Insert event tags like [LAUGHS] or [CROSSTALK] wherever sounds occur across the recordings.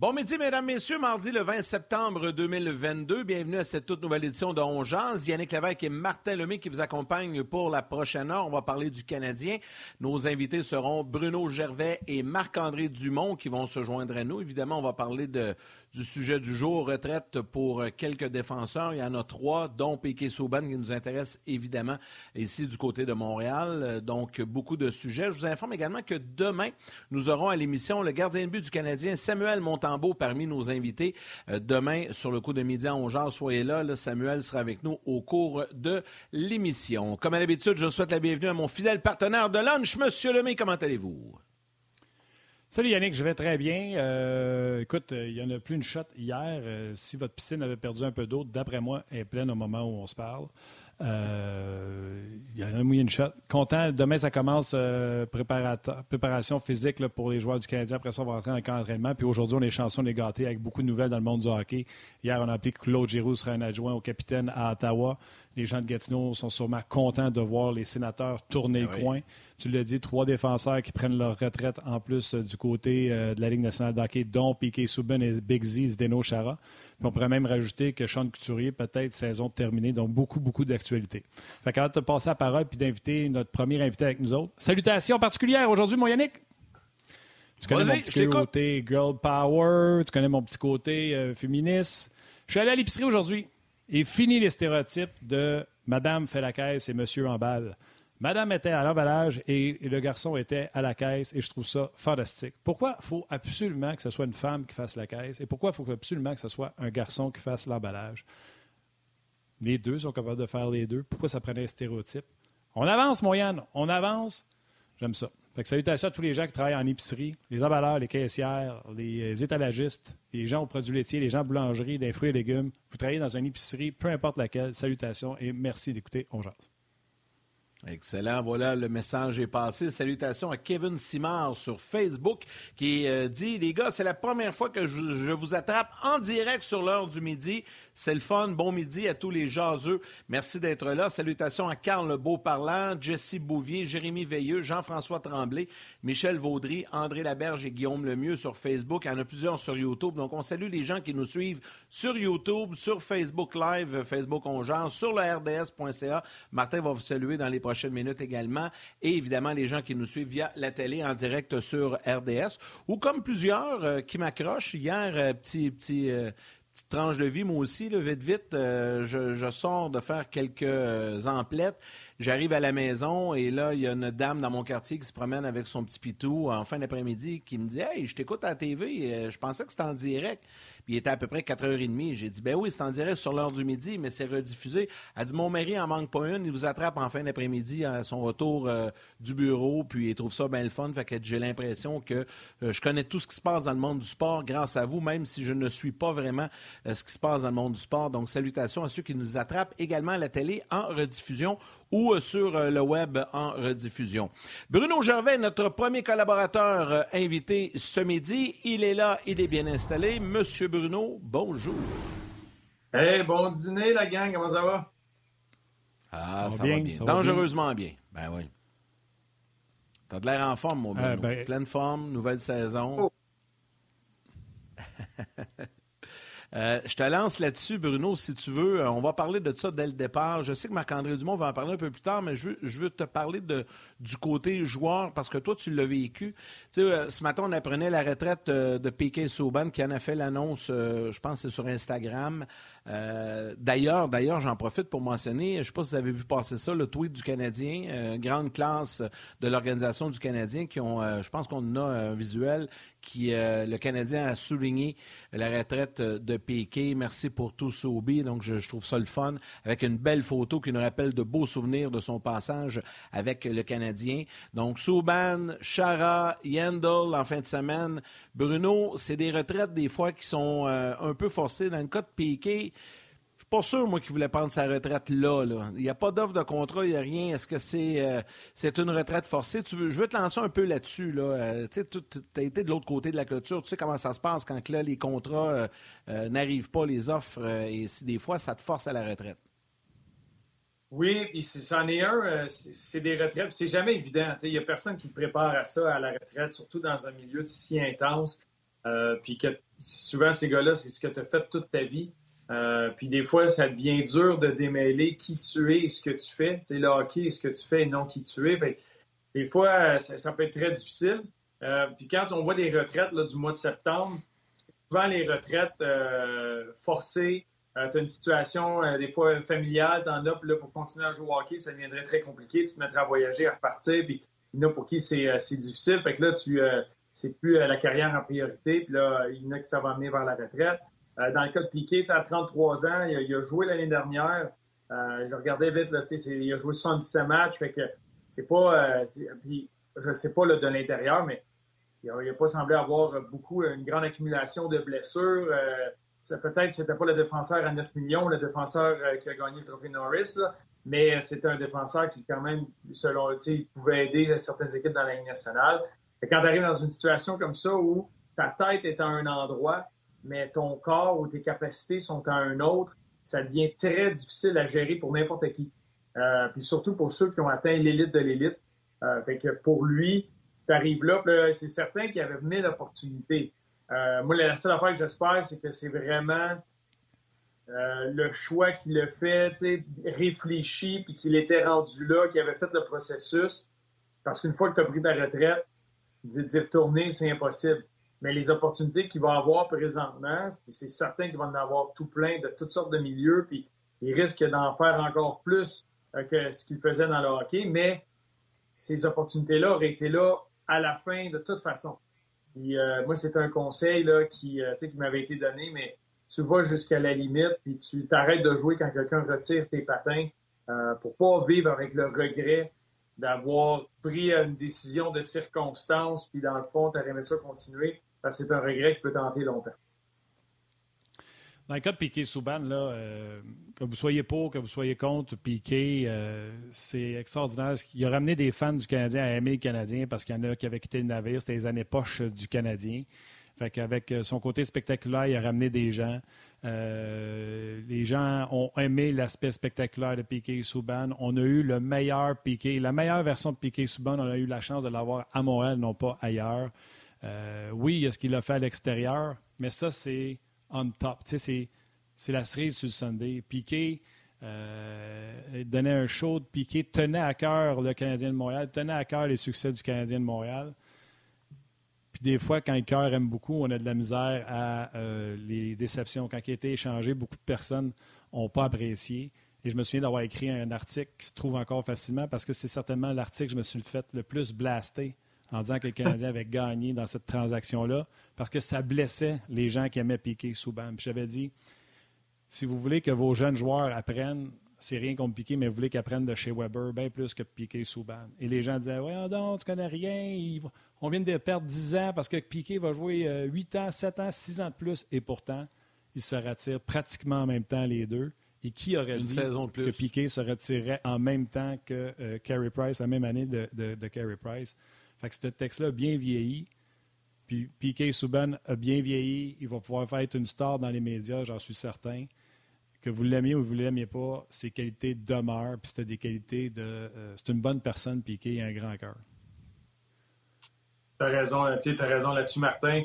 Bon midi, mesdames, messieurs. Mardi le 20 septembre 2022. Bienvenue à cette toute nouvelle édition de Ongeance. Yannick Lévesque et Martin Lemay qui vous accompagnent pour la prochaine heure. On va parler du Canadien. Nos invités seront Bruno Gervais et Marc-André Dumont qui vont se joindre à nous. Évidemment, on va parler de, du sujet du jour, retraite pour quelques défenseurs. Il y en a trois, dont Piquet Souban qui nous intéresse évidemment ici du côté de Montréal. Donc, beaucoup de sujets. Je vous informe également que demain, nous aurons à l'émission le gardien de but du Canadien, Samuel Montambeau, parmi nos invités. Euh, demain, sur le coup de midi à 11h, soyez là. Samuel sera avec nous au cours de l'émission. Comme à l'habitude, je souhaite la bienvenue à mon fidèle partenaire de lunch, Monsieur Lemay. Comment allez-vous? Salut Yannick, je vais très bien. Euh, écoute, il n'y en a plus une shot hier. Euh, si votre piscine avait perdu un peu d'eau, d'après moi, elle est pleine au moment où on se parle. Euh, il y a un mouillé une shot. Content. Demain, ça commence préparation physique pour les joueurs du Canadien. Après ça, on va rentrer en camp d'entraînement. Puis aujourd'hui, on est chanceux, on est gâtés avec beaucoup de nouvelles dans le monde du hockey. Hier, on a appris que Claude Giroux sera un adjoint au capitaine à Ottawa. Les gens de Gatineau sont sûrement contents de voir les sénateurs tourner Ah le coin. Tu l'as dit, trois défenseurs qui prennent leur retraite en plus euh, du côté euh, de la Ligue nationale de hockey, dont Piquet Souben et Big Z, Zdeno Chara. Puis on pourrait même rajouter que Sean Couturier, peut-être saison terminée, donc beaucoup, beaucoup d'actualités. Fait qu'avant de te passer la parole puis d'inviter notre premier invité avec nous autres, salutations particulières aujourd'hui, mon Yannick. Tu connais mon petit côté girl power, tu connais mon petit côté euh, féministe. Je suis allé à l'épicerie aujourd'hui et fini les stéréotypes de Madame fait la caisse et Monsieur emballe. Madame était à l'emballage et le garçon était à la caisse et je trouve ça fantastique. Pourquoi faut absolument que ce soit une femme qui fasse la caisse et pourquoi faut absolument que ce soit un garçon qui fasse l'emballage? Les deux sont capables de faire les deux. Pourquoi ça prenait un stéréotype? On avance, Moyenne, on avance. J'aime ça. Fait que salutations à tous les gens qui travaillent en épicerie, les emballeurs, les caissières, les étalagistes, les gens aux produits laitiers, les gens de boulangerie, des fruits et légumes. Vous travaillez dans une épicerie, peu importe laquelle. Salutations et merci d'écouter On Jase. Excellent. Voilà, le message est passé. Salutations à Kevin Simard sur Facebook qui euh, dit Les gars, c'est la première fois que je vous attrape en direct sur l'heure du midi. C'est le fun. Bon midi à tous les jaseux. Merci d'être là. Salutations à Carl Beauparlant, Jesse Bouvier, Jérémy Veilleux, Jean-François Tremblay, Michel Vaudry, André Laberge et Guillaume Lemieux sur Facebook. Il y en a plusieurs sur YouTube. Donc, on salue les gens qui nous suivent sur YouTube, sur Facebook Live, Facebook On Jase, sur le RDS.ca. Martin va vous saluer dans les prochaines minutes également. Et évidemment, les gens qui nous suivent via la télé en direct sur RDS. Ou comme plusieurs euh, qui m'accrochent. Hier, euh, petit, petit, euh, petite tranche de vie, moi aussi, là, vite, vite. euh, je, je sors de faire quelques euh, emplettes. J'arrive à la maison et là, il y a une dame dans mon quartier qui se promène avec son petit pitou en fin d'après-midi qui me dit Hey, je t'écoute à la TV, euh, je pensais que c'était en direct. Il était à peu près 4h30. J'ai dit Ben oui, c'est en direct sur l'heure du midi, mais c'est rediffusé. Elle dit Mon mari en manque pas une, il vous attrape en fin d'après-midi à son retour euh, du bureau, puis il trouve ça bien le fun. Fait que j'ai l'impression que euh, je connais tout ce qui se passe dans le monde du sport grâce à vous, même si je ne suis pas vraiment euh, ce qui se passe dans le monde du sport. Donc, salutations à ceux qui nous attrapent également à la télé en rediffusion ou euh, sur euh, le web en rediffusion. Bruno Gervais, notre premier collaborateur euh, invité ce midi, il est là, il est bien installé. Monsieur Bruno, bonjour. Hey, bon dîner, la gang, comment ça va? Ah, Ça va ça, bien, va bien. ça va Dangereusement bien. Ben oui. T'as de l'air en forme, mon Bruno. Euh, ben- Pleine forme, nouvelle saison. Oh. [LAUGHS] Euh, je te lance là-dessus, Bruno, si tu veux. Euh, On va parler de ça dès le départ. Je sais que Marc-André Dumont va en parler un peu plus tard, mais je veux, te parler du côté joueur parce que toi, tu l'as vécu. Tu sais, euh, ce matin, on apprenait la retraite de Piquet Souban qui en a fait l'annonce, je pense c'est sur Instagram. Euh, d'ailleurs, d'ailleurs, j'en profite pour mentionner, je ne sais pas si vous avez vu passer ça, le tweet du Canadien, euh, grande classe de l'organisation du Canadien qui ont, euh, je pense qu'on a un visuel qui, euh, le Canadien a souligné la retraite de Piquet. Merci pour tout, Sobi. Donc, je, trouve ça le fun, avec une belle photo qui nous rappelle de beaux souvenirs de son passage avec le Canadien. Donc, Souban, Chara, Yandel en fin de semaine. Bruno, c'est des retraites des fois qui sont un peu forcées. Dans le cas de Piquet, pas sûr, moi, qu'il voulait prendre sa retraite là. Il n'y a pas d'offre de contrat, il n'y a rien. Est-ce que c'est euh, c'est une retraite forcée? Je veux te lancer un peu là-dessus. Là. Euh, tu as été de l'autre côté de la clôture. Tu sais comment ça se passe quand là, les contrats euh, n'arrivent pas, les offres, et si des fois, ça te force à la retraite. Oui, puis c'en est un, c'est des retraites, c'est jamais évident. Il n'y a personne qui te prépare à ça, à la retraite, surtout dans un milieu si intense. puis que souvent, ces gars-là, c'est ce que tu as fait toute ta vie. Puis des fois, ça devient dur de démêler qui tu es et ce que tu fais. Tu sais, le hockey, ce que tu fais et non qui tu es. des fois, ça, peut être très difficile. puis quand on voit des retraites là, du mois de septembre, souvent les retraites forcées, euh, tu as une situation, euh, des fois, familiale, t'en as, puis là, pour continuer à jouer au hockey, ça deviendrait très compliqué. Tu te mettrais à voyager, à repartir, puis il y en a pour qui c'est euh, difficile. Fait que là, tu c'est plus la carrière en priorité, puis là, il y en a qui ça va amener vers la retraite. Dans le cas de Piquet, à 33 ans, il a, joué l'année dernière. je regardais vite, il a joué 77 matchs, c'est pas... puis, je sais pas de l'intérieur, mais il n'a pas semblé avoir beaucoup, une grande accumulation de blessures peut-être c'était pas le défenseur à 9 millions, le défenseur euh, qui a gagné le trophée Norris, mais c'était un défenseur qui, quand même, selon il pouvait aider certaines équipes dans la Ligue nationale. Et quand tu arrives dans une situation comme ça où ta tête est à un endroit, mais ton corps ou tes capacités sont à un autre, ça devient très difficile à gérer pour n'importe qui. Euh, puis surtout pour ceux qui ont atteint l'élite de l'élite. Euh, fait que pour lui, tu arrives là, c'est certain qu'il avait venu l'opportunité. Euh, moi, la seule affaire que j'espère, c'est que c'est vraiment euh, le choix qu'il a fait, réfléchi, puis qu'il était rendu là, qu'il avait fait le processus. Parce qu'une fois que tu as pris ta retraite, d'y retourner, c'est impossible. Mais les opportunités qu'il va avoir présentement, c'est certain qu'il va en avoir tout plein de toutes sortes de milieux, puis il risque d'en faire encore plus euh, que ce qu'il faisait dans le hockey, mais ces opportunités-là auraient été là à la fin de toute façon. Puis, euh, moi, c'est un conseil là, qui, euh, qui m'avait été donné, mais tu vas jusqu'à la limite, puis tu t'arrêtes de jouer quand quelqu'un retire tes patins euh, pour pas vivre avec le regret d'avoir pris une décision de circonstance, puis dans le fond, tu aimé ça continuer, c'est un regret qui peut tenter longtemps. Dans le cas de Piquet Souban, là, euh, que vous soyez pour, que vous soyez contre Piquet, euh, c'est extraordinaire. Il a ramené des fans du Canadien à aimer le Canadien parce qu'il y en a qui avaient quitté le navire. C'était les années poches du Canadien. Fait euh, son côté spectaculaire, il a ramené des gens. les gens ont aimé l'aspect spectaculaire de Piquet Souban. On a eu le meilleur Piquet, la meilleure version de Piquet Souban. On a eu la chance de l'avoir à Montréal, non pas ailleurs. Oui, il y a ce qu'il a fait à l'extérieur, mais ça, c'est on top. Sais, c'est la cerise sur le Sunday. Piqué euh, donnait un show. Piqué tenait à cœur le Canadien de Montréal, tenait à cœur les succès du Canadien de Montréal. Puis des fois, quand le cœur aime beaucoup, on a de la misère à euh, les déceptions. Quand il a été échangé, beaucoup de personnes n'ont pas apprécié. Et je me souviens d'avoir écrit un article qui se trouve encore facilement parce que c'est certainement l'article que je me suis fait le plus blaster en disant que le Canadien avait gagné dans cette transaction-là parce que ça blessait les gens qui aimaient piquer Souban. J'avais dit, si vous voulez que vos jeunes joueurs apprennent, c'est rien contre Piqué, mais vous voulez qu'ils apprennent de chez Weber bien plus que Piqué Souban. Et les gens disaient Ouais, non, tu connais rien, on vient de perdre 10 ans parce que Piqué va jouer 8 euh, ans, 7 ans, 6 ans de plus. Et pourtant, il se retire pratiquement en même temps les deux. Et qui aurait dit que Piqué se retirerait en même temps que euh, Carey Price, la même année de, de, de Carey Price? Fait que ce texte-là a bien vieilli. Puis Piquet Souban a bien vieilli. Il va pouvoir faire être une star dans les médias, j'en suis certain. Que vous l'aimiez ou vous ne l'aimiez pas, ses qualités demeurent. Puis c'était des qualités de. Euh, c'est une bonne personne, Piquet, il a un grand cœur. Tu as raison, raison là-dessus, Martin.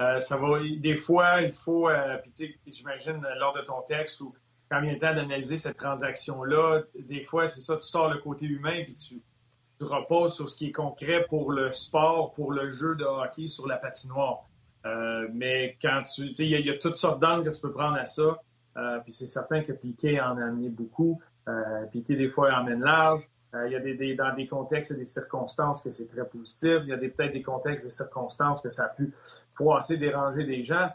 Euh, ça va, des fois, il faut, euh, j'imagine lors de ton texte ou quand vient le temps d'analyser cette transaction-là, des fois, c'est ça, tu sors le côté humain puis tu, tu reposes sur ce qui est concret pour le sport, pour le jeu de hockey sur la patinoire. Euh, mais quand tu. Il y, a toutes sortes d'angles que tu peux prendre à ça. Euh, puis c'est certain que Piquet en a amené beaucoup. Euh, Piquet, des fois, emmène large. Euh, il y a des, dans des contextes et des circonstances que c'est très positif. Il y a peut-être des contextes et des circonstances que ça a pu froisser, déranger des gens.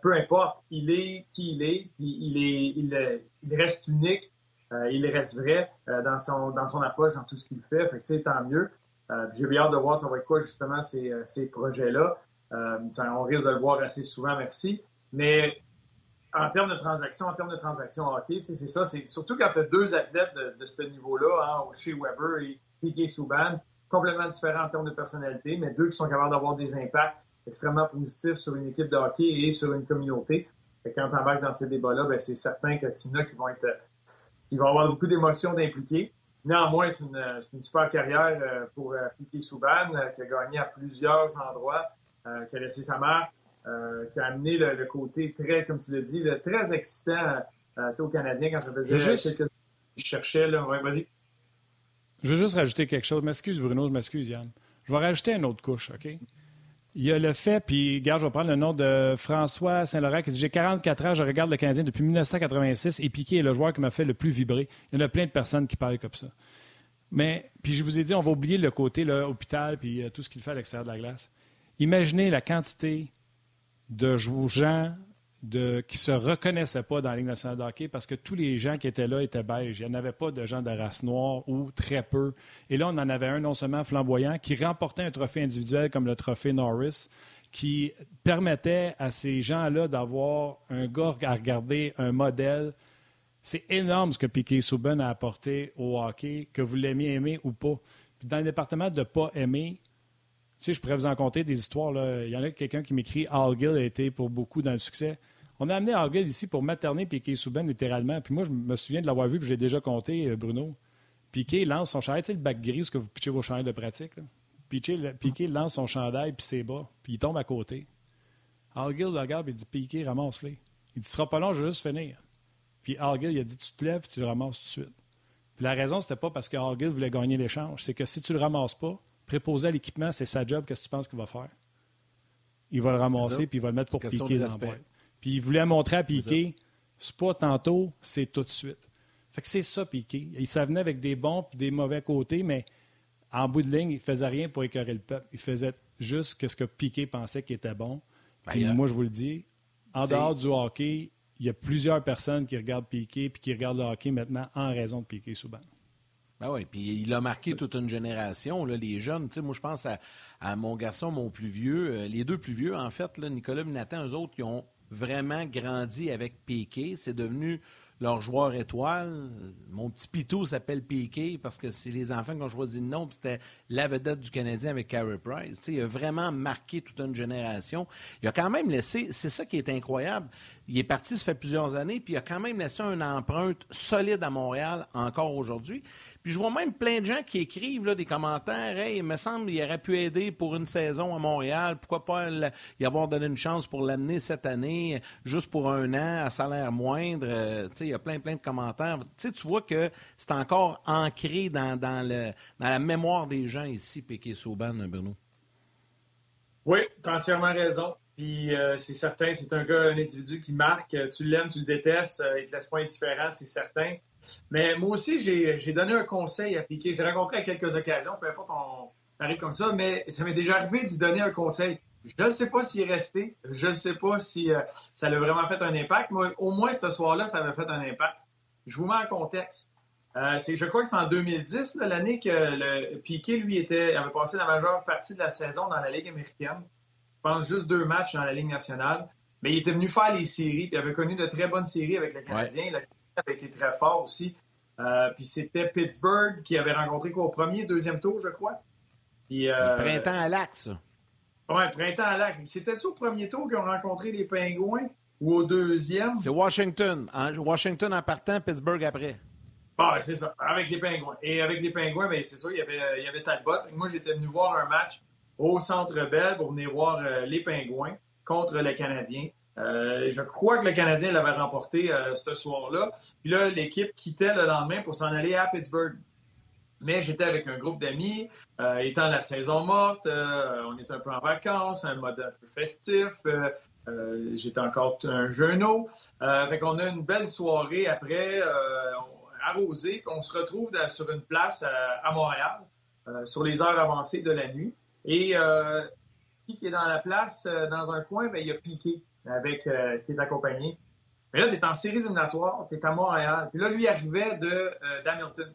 Peu importe, il est qui il est, puis il, est, il, il reste unique euh, il reste vrai euh, dans, son, dans son approche, dans tout ce qu'il fait. Fait que, tant mieux. Euh, j'ai hâte de voir ça va être quoi, justement, ces, ces projets-là. on risque de le voir assez souvent, merci. Mais en termes de transactions, en termes de transactions hockey, c'est ça, c'est surtout quand tu as deux athlètes de, ce niveau-là, hein, chez Weber et Piquet Souban, complètement différents en termes de personnalité, mais deux qui sont capables d'avoir des impacts extrêmement positifs sur une équipe de hockey et sur une communauté. Et quand tu embarques dans ces débats-là, ben, c'est certain que Tina qui vont être il va avoir beaucoup d'émotions d'impliquer. Néanmoins, c'est une, une, super carrière euh, pour euh, Piquet Souban, euh, qui a gagné à plusieurs endroits, qui a laissé sa marque. qui a amené le, côté très, comme tu l'as dit, très excitant aux Canadiens quand ça faisait juste... quelques cherchaient. Là. vas-y. Je veux juste rajouter quelque chose. M'excuse, Bruno, je m'excuse, Yann. Je vais rajouter une autre couche, OK? Il y a le fait, puis, regarde, je vais prendre le nom de François Saint-Laurent qui dit J'ai 44 ans, je regarde le Canadien depuis 1986 et Piqué est le joueur qui m'a fait le plus vibrer. Il y en a plein de personnes qui parlent comme ça. Mais, puis je vous ai dit, on va oublier le côté l'hôpital puis euh, tout ce qu'il fait à l'extérieur de la glace. Imaginez la quantité de gens qui ne se reconnaissaient pas dans la Ligue nationale de hockey parce que tous les gens qui étaient là étaient beiges. Il n'y en avait pas de gens de race noire ou très peu. Et là, on en avait un non seulement flamboyant qui remportait un trophée individuel comme le trophée Norris, qui permettait à ces gens-là d'avoir un gars à regarder, un modèle. C'est énorme ce que Piquet Souben a apporté au hockey, que vous l'aimiez aimer ou pas. dans le département de pas aimer, sais, je pourrais vous en compter des histoires. Là. Il y en a quelqu'un qui m'écrit Al Gill a été pour beaucoup dans le succès. On a amené Al ici pour materner Piquet Souben, littéralement. Puis moi, je me souviens de l'avoir vu, puis je l'ai déjà compté, euh, Bruno. Piquet lance son chandail, tu sais, le bac gris, ce que vous pitchez vos chandails de pratique. Piquet, lance son chandail, puis c'est bas, puis il tombe à côté. Al Gill le regarde, et dit Piquet, ramasse-les. Il dit Ce sera pas long, je vais juste finir. Puis Al Gill, il a dit Tu te lèves, puis tu le ramasses tout de suite. Puis la raison, c'était pas parce que Al voulait gagner l'échange, c'est que si tu le ramasses pas, préposer à l'équipement, c'est sa job. Qu'est-ce que tu penses qu'il va faire? Il va le ramasser puis il va le mettre pour piquer dans le Puis il voulait montrer à Piqué, c'est pas tantôt, c'est tout de suite. Fait que c'est ça, Piqué. Il venait avec des bons et des mauvais côtés, mais en bout de ligne, il faisait rien pour écœurer le peuple. Il faisait juste ce que Piqué pensait qui était bon. Ben, puis moi, je vous le dis, en dehors du hockey, il y a plusieurs personnes qui regardent Piqué et qui regardent le hockey maintenant en raison de Piqué souvent. Ben oui, puis il a marqué toute une génération, les jeunes. moi, je pense à, mon garçon, mon plus vieux, euh, les deux plus vieux, en fait, là, Nicolas et Nathan, eux autres, qui ont vraiment grandi avec Piqué. C'est devenu leur joueur étoile. Mon petit pitou s'appelle Piqué parce que c'est les enfants qui ont choisi le nom, c'était la vedette du Canadien avec Carey Price. il a vraiment marqué toute une génération. Il a quand même laissé, c'est ça qui est incroyable, il est parti, ça fait plusieurs années, puis il a quand même laissé une empreinte solide à Montréal encore aujourd'hui. Je vois même plein de gens qui écrivent là, des commentaires. Hey, il me semble qu'il aurait pu aider pour une saison à Montréal. Pourquoi pas y avoir donné une chance pour l'amener cette année, juste pour un an, à salaire moindre. Euh, il y a plein, plein de commentaires. tu vois que c'est encore ancré dans, le, dans la mémoire des gens ici, Péké Souban, Bruno. Oui, tu as entièrement raison. Puis euh, c'est certain, c'est un gars, un individu qui marque. Tu l'aimes, tu le détestes, euh, il te laisse pas indifférent, c'est certain. Mais moi aussi, j'ai donné un conseil à Piqué. Je l'ai rencontré à quelques occasions, peu importe, on arrive comme ça, mais ça m'est déjà arrivé d'y donner un conseil. Je ne sais pas s'il est resté. Je ne sais pas si euh, ça a vraiment fait un impact. mais au moins, ce soir-là, ça avait fait un impact. Je vous mets en contexte. Euh, je crois que c'est en 2010, l'année que le Piqué, lui, était, avait passé la majeure partie de la saison dans la Ligue américaine. Je pense juste deux matchs dans la Ligue nationale. Mais il était venu faire les séries, il avait connu de très bonnes séries avec les Canadiens avait été très fort aussi. Euh, puis c'était Pittsburgh qui avait rencontré quoi au premier, deuxième tour, je crois. Puis, euh, printemps à ça. Oui, printemps à lac. C'était-tu au premier tour qu'ils ont rencontré les Pingouins ou au deuxième? C'est Washington. Washington en partant, Pittsburgh après. Ah, c'est ça, avec les Pingouins. Et avec les Pingouins, bien, c'est ça, il y avait, il y avait Talbot. Moi, j'étais venu voir un match au Centre Bell pour venir voir euh, les Pingouins contre les Canadiens. Euh, je crois que le Canadien l'avait remporté euh, ce soir-là. Puis là, l'équipe quittait le lendemain pour s'en aller à Pittsburgh. Mais j'étais avec un groupe d'amis, euh, étant la saison morte, on était un peu en vacances, un mode un peu festif. j'étais encore un jeuneau. fait qu'on a une belle soirée après, arrosée. On se retrouve sur une place à, Montréal, sur les heures avancées de la nuit. Et qui est dans la place, dans un coin, ben, il a Piqué avec euh, tes accompagnés. Mais là, tu es en séries éliminatoires, tu es à Montréal. Puis là, lui arrivait de euh, d'Hamilton.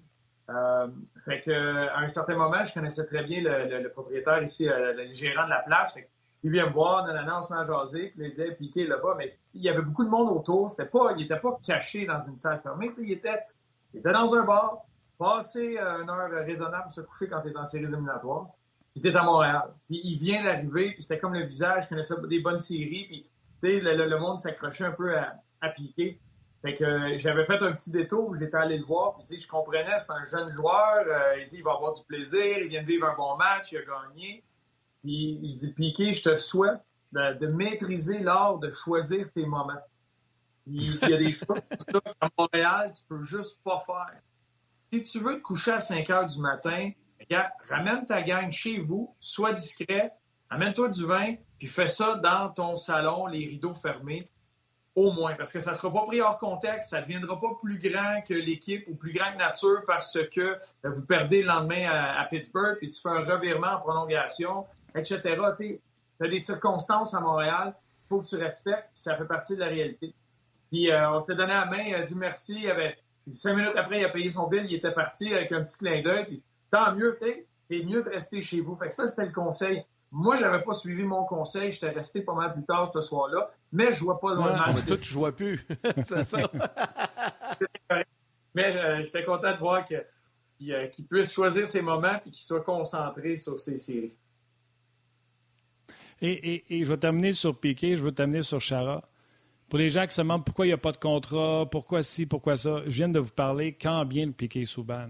Euh, fait que, à un certain moment, je connaissais très bien le, propriétaire ici, le, gérant de la place. Fait il vient me voir, dans on se met à puis il disait piqué là-bas, mais il y avait beaucoup de monde autour. C'était pas, il n'était pas caché dans une salle fermée. Il était, il était dans un bar, passé une heure raisonnable pour se coucher quand tu es en séries éliminatoires. Tu à Montréal. Puis il vient d'arriver, puis c'était comme le visage, je connaissais des bonnes séries, puis le, monde s'accrochait un peu à, à piquer. Fait que euh, j'avais fait un petit détour, j'étais allé le voir, puis je comprenais, c'est un jeune joueur, euh, il, dit, il va avoir du plaisir, il vient de vivre un bon match, il a gagné. Puis il dit Piqué, je te souhaite de, maîtriser l'art de choisir tes moments. Il, y a des choses qu'à Montréal, tu peux juste pas faire. Si tu veux te coucher à 5 heures du matin, ramène ta gang chez vous, sois discret, amène-toi du vin, puis fais ça dans ton salon, les rideaux fermés, au moins, parce que ça ne sera pas pris hors contexte, ça ne deviendra pas plus grand que l'équipe ou plus grand que nature parce que euh, vous perdez le lendemain à, Pittsburgh, puis tu fais un revirement en prolongation, etc. Tu as des circonstances à Montréal, il faut que tu respectes, ça fait partie de la réalité. Puis euh, on s'était donné la main, il a dit merci, il avait, cinq minutes après, il a payé son bill, il était parti avec un petit clin d'œil, tant mieux, tu sais, c'est mieux de rester chez vous. Fait que ça, c'était le conseil. Moi, je n'avais pas suivi mon conseil. J'étais resté pas mal plus tard ce soir-là, mais je vois pas dans le match. Toi, tu vois plus. [LAUGHS] c'est ça. [LAUGHS] mais euh, j'étais content de voir euh, qu'il puisse choisir ses moments et qu'il soit concentré sur ses séries. Et, je vais terminer sur Piquet, je vais terminer sur Chara. Pour les gens qui se demandent pourquoi il n'y a pas de contrat, pourquoi ci, pourquoi ça, je viens de vous parler quand bien le Piquet Souban.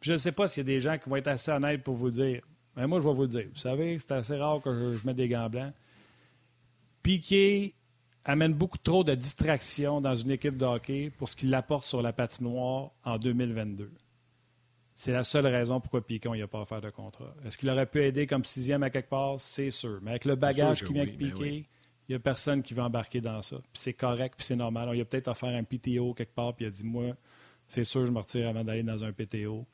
Je ne sais pas s'il y a des gens qui vont être assez honnêtes pour vous dire mais moi, je vais vous le dire. Vous savez, c'est assez rare que je, mette des gants blancs. Piquet amène beaucoup trop de distractions dans une équipe de hockey pour ce qu'il apporte sur la patinoire en 2022. C'est la seule raison pourquoi Piquet n'a pas offert de contrat. Est-ce qu'il aurait pu aider comme sixième à quelque part? C'est sûr. Mais avec le bagage qui vient avec Piquet, il n'y a personne qui va embarquer dans ça. Puis c'est correct, puis c'est normal. On, il a peut-être offert un PTO quelque part, puis il a dit Moi, c'est sûr, je me retire avant d'aller dans un PTO.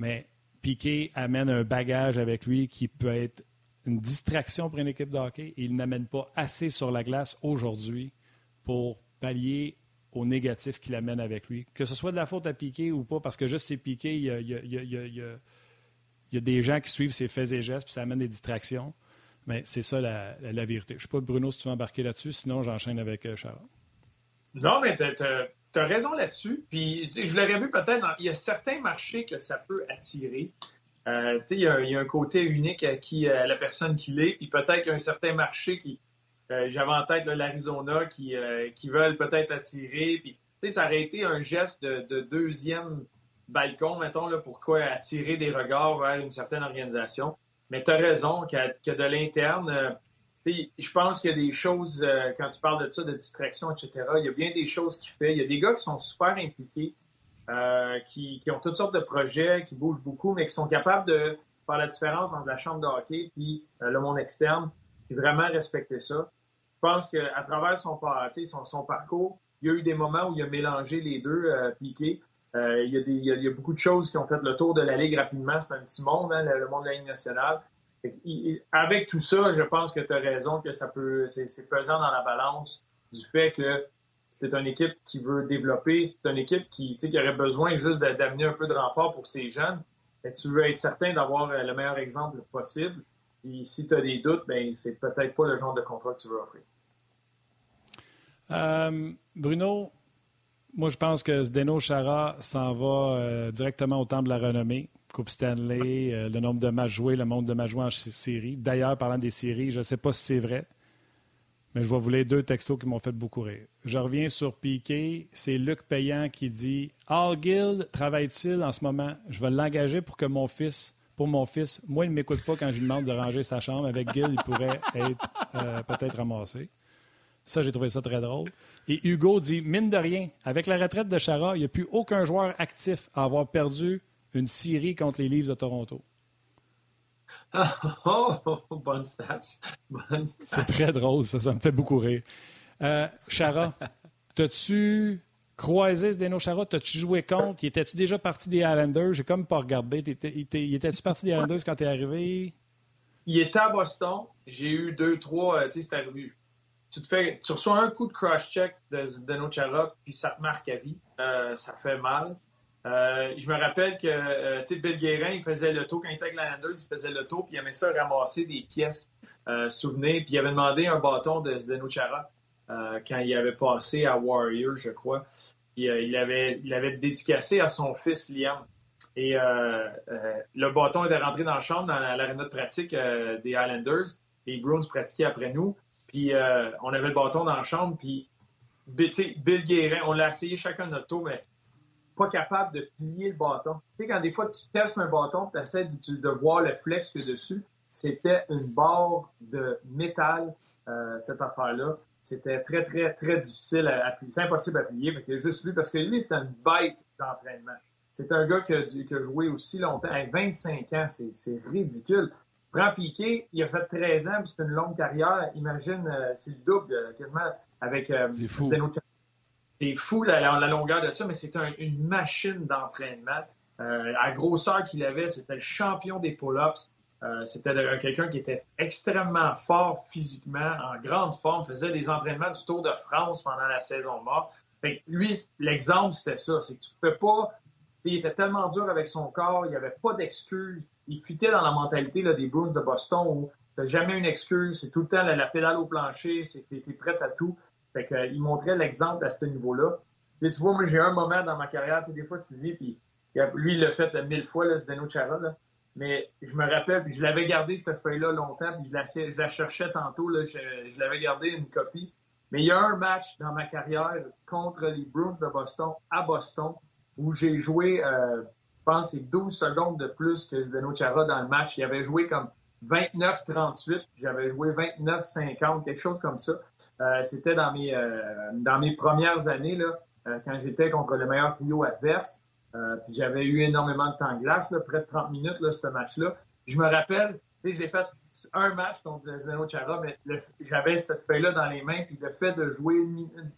Mais Piquet amène un bagage avec lui qui peut être une distraction pour une équipe de hockey et il n'amène pas assez sur la glace aujourd'hui pour pallier au négatif qu'il amène avec lui. Que ce soit de la faute à Piquet ou pas, parce que juste c'est Piquet, il y, a, des gens qui suivent ses faits et gestes puis ça amène des distractions. Mais c'est ça la, vérité. Je ne sais pas, Bruno, si tu veux embarquer là-dessus, sinon j'enchaîne avec euh, Charles. Non, mais tu raison là-dessus. Puis je l'aurais vu peut-être, il y a certains marchés que ça peut attirer. Euh, il, y a, un côté unique à, qui, la personne qui l'est. Puis peut-être qu'il y a un certain marché qui, euh, j'avais en tête l'Arizona, qui, euh, qui veulent peut-être attirer. Puis, ça aurait été un geste de, deuxième balcon, mettons, là, pourquoi attirer des regards vers une certaine organisation. Mais tu as raison qu'il y, a de l'interne je pense qu'il y a des choses, euh, quand tu parles de ça, de distraction, etc., il y a bien des choses qu'il fait. Il y a des gars qui sont super impliqués, euh, qui, ont toutes sortes de projets, qui bougent beaucoup, mais qui sont capables de faire la différence entre la chambre de hockey et euh, le monde externe, puis vraiment respecter ça. Je pense qu'à travers son, son, parcours, il y a eu des moments où il a mélangé les deux, piqués. il, y a des, beaucoup de choses qui ont fait le tour de la Ligue rapidement. C'est un petit monde, hein, le, monde de la Ligue nationale. Avec tout ça, je pense que tu as raison que ça peut, c'est pesant dans la balance du fait que c'est une équipe qui veut développer, c'est une équipe qui, qui aurait besoin juste d'amener un peu de renfort pour ces jeunes. Et tu veux être certain d'avoir euh, le meilleur exemple possible. Et si tu as des doutes, ben c'est peut-être pas le genre de contrat que tu veux offrir. Euh, Bruno, moi je pense que Zdeno Chara s'en va euh, directement au temple de la renommée. Coupe Stanley, euh, le nombre de matchs joués, le nombre de matchs joués en série. D'ailleurs, parlant des séries, je ne sais pas si c'est vrai, mais je vais vous lire deux textos qui m'ont fait beaucoup rire. Je reviens sur Piqué. C'est Luc Payan qui dit All Guild travaille-t-il en ce moment? Je vais l'engager pour que mon fils, pour mon fils, moi, il ne m'écoute pas quand je lui demande de ranger sa chambre. Avec Guild, il pourrait être euh, peut-être ramassé. Ça, j'ai trouvé ça très drôle. Et Hugo dit Mine de rien, avec la retraite de Chara, il n'y a plus aucun joueur actif à avoir perdu une série contre les Leafs de Toronto. [LAUGHS] Oh, bonne stats. C'est très drôle, ça. Ça me fait beaucoup rire. Euh, Chara, [LAUGHS] t'as-tu croisé Zdeno Chara? T'as-tu joué contre? Étais-tu déjà parti des Islanders? J'ai comme pas regardé. Étais-tu parti des Islanders quand t'es arrivé? Il était à Boston. J'ai eu deux, trois. Euh, tu sais, c'est arrivé. Tu, te fais, tu reçois un coup de cross-check de Zdeno Chara, puis ça te marque à vie. Euh, ça fait mal. Euh, je me rappelle que euh, Bill Guérin, il faisait le tour quand il était avec Landers, il faisait le tour, puis il aimait ça ramasser des pièces euh, souvenirs, puis il avait demandé un bâton de Zdeno Chara euh, quand il avait passé à Warrior, je crois. Puis il avait, il avait dédicacé à son fils Liam. Et le bâton était rentré dans la chambre, dans l'aréna de pratique des Islanders. Les Bruins pratiquaient après nous. Puis on avait le bâton dans la chambre, puis Bill Guérin, on l'a essayé chacun de notre tour, mais pas capable de plier le bâton. Tu sais, quand des fois tu testes un bâton, tu essaies de, voir le flex que dessus, c'était une barre de métal cette affaire-là. C'était très, très, très difficile à, plier. C'est impossible à plier. Que juste lui, parce que lui, c'était une bête d'entraînement. C'est un gars qui a, qui a, joué aussi longtemps. À 25 ans, c'est ridicule. Prends Piqué, il a fait 13 ans, c'est une longue carrière. Imagine, euh, c'est le double euh, quasiment avec. Euh, c'est fou. C'est fou la, longueur de ça, mais c'est une machine d'entraînement. Euh, à grosseur qu'il avait, c'était le champion des pull-ups. Euh, c'était quelqu'un qui était extrêmement fort physiquement, en grande forme, faisait des entraînements du Tour de France pendant la saison morte. Fait lui, l'exemple, c'était ça. C'est que tu peux pas. Il était tellement dur avec son corps, il n'y avait pas d'excuses. Il fuitait dans la mentalité des Bruins de Boston où tu jamais une excuse, c'est tout le temps la, pédale au plancher, c'est tu es prêt à tout. Fait que, euh, il montrait l'exemple à ce niveau-là. tu vois, moi, j'ai un moment dans ma carrière, tu sais, des fois, tu dis, puis lui, il l'a fait mille fois, là, Zdeno Chara, là. Mais je me rappelle, puis je l'avais gardé cette feuille-là longtemps, puis je la, cherchais tantôt, là, je, je l'avais gardé une copie. Mais il y a un match dans ma carrière contre les Bruins de Boston à Boston où j'ai joué, euh, je pense, c'est 12 secondes de plus que Zdeno Chara dans le match. Il avait joué comme 29-38, j'avais joué 29-50, quelque chose comme ça. Euh, c'était dans mes euh, dans mes premières années, là, euh, quand j'étais contre le meilleur trio adverse. Euh, puis j'avais eu énormément de temps de glace, là, près de 30 minutes, là, ce match-là. Je me rappelle, tu sais, je l'ai fait un match contre Zdeno Chara, mais j'avais cette feuille-là dans les mains, puis le fait de jouer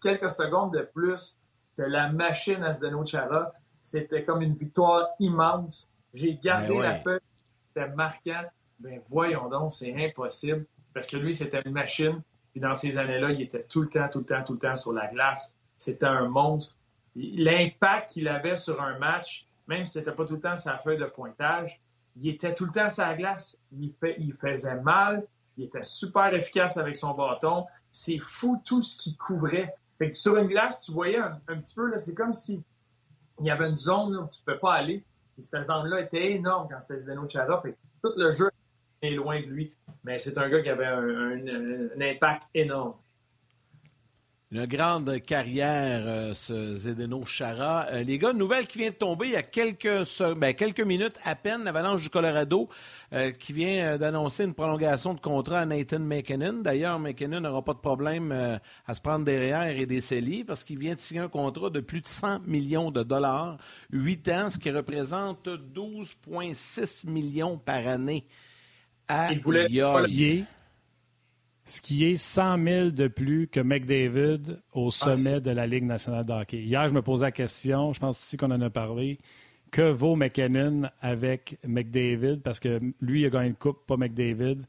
quelques secondes de plus que la machine à Zdeno Chara, c'était comme une victoire immense. J'ai gardé ben la feuille, c'était marquant. Ben voyons donc, c'est impossible. Parce que lui, c'était une machine. Puis dans ces années-là, il était tout le temps, tout le temps, tout le temps sur la glace. C'était un monstre. L'impact qu'il avait sur un match, même si c'était pas tout le temps sa feuille de pointage, il était tout le temps sur la glace. Il, faisait mal. Il était super efficace avec son bâton. C'est fou tout ce qu'il couvrait. Fait que sur une glace, tu voyais un, petit peu, c'est comme si il y avait une zone où tu ne peux pas aller. Et cette zone-là était énorme quand c'était Zdeno Chara. Fait tout le jeu loin de lui. Mais c'est un gars qui avait un, impact énorme. Une grande carrière, euh, ce Zdeno Chara. Euh, les gars, nouvelle qui vient de tomber il y a quelques, ben, minutes à peine, l'Avalanche du Colorado euh, qui vient d'annoncer une prolongation de contrat à Nathan McKinnon. D'ailleurs, McKinnon n'aura pas de problème à se prendre derrière et des parce qu'il vient de signer un contrat de plus de 100 millions de dollars, 8 ans, ce qui représente 12,6 millions par année il voulait ce qui est 100 000 de plus que McDavid au ah, sommet de la Ligue nationale de hockey. Hier, je me posais la question, je pense ici qu'on en a parlé, que vaut McKinnon avec McDavid? Parce que lui, il a gagné une coupe, pas McDavid.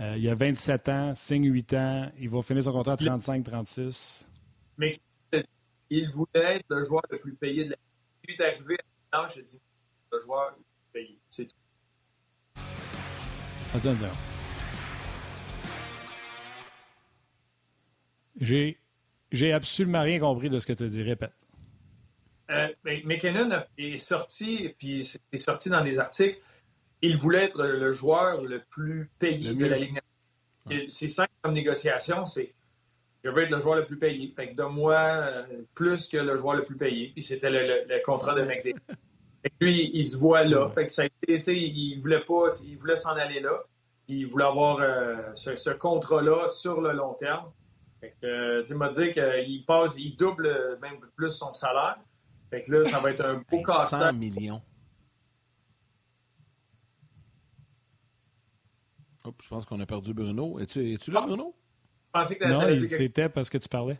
Euh, il a 27 ans, signe 8 ans, il va finir son contrat à 35-36. Mais il voulait être le joueur le plus payé de la Ligue. Il est arrivé à j'ai dit le joueur le plus payé. C'est tout. Attends, attends. J'ai, j'ai absolument rien compris de ce que tu dis. Répète. Euh, ben, McKinnon est sorti, puis c'est sorti dans les articles. Il voulait être le joueur le plus payé de la Ligue nationale. C'est simple comme négociation, c'est je veux être le joueur le plus payé. Fait que donne-moi euh, plus que le joueur le plus payé. Puis c'était le, contrat de McDavid. [LAUGHS] [LAUGHS] lui, il se voit là. Fait que ça a été, il voulait pas, il voulait s'en aller là. Il voulait avoir euh, ce, contrat-là sur le long terme. Fait que, euh, il m'a dit qu'il passe, il double même plus son salaire. Fait que là, ça va être un beau casse 100 millions. je pense qu'on a perdu Bruno. Es-tu es là, ah. Bruno? non, c'était parce que tu parlais.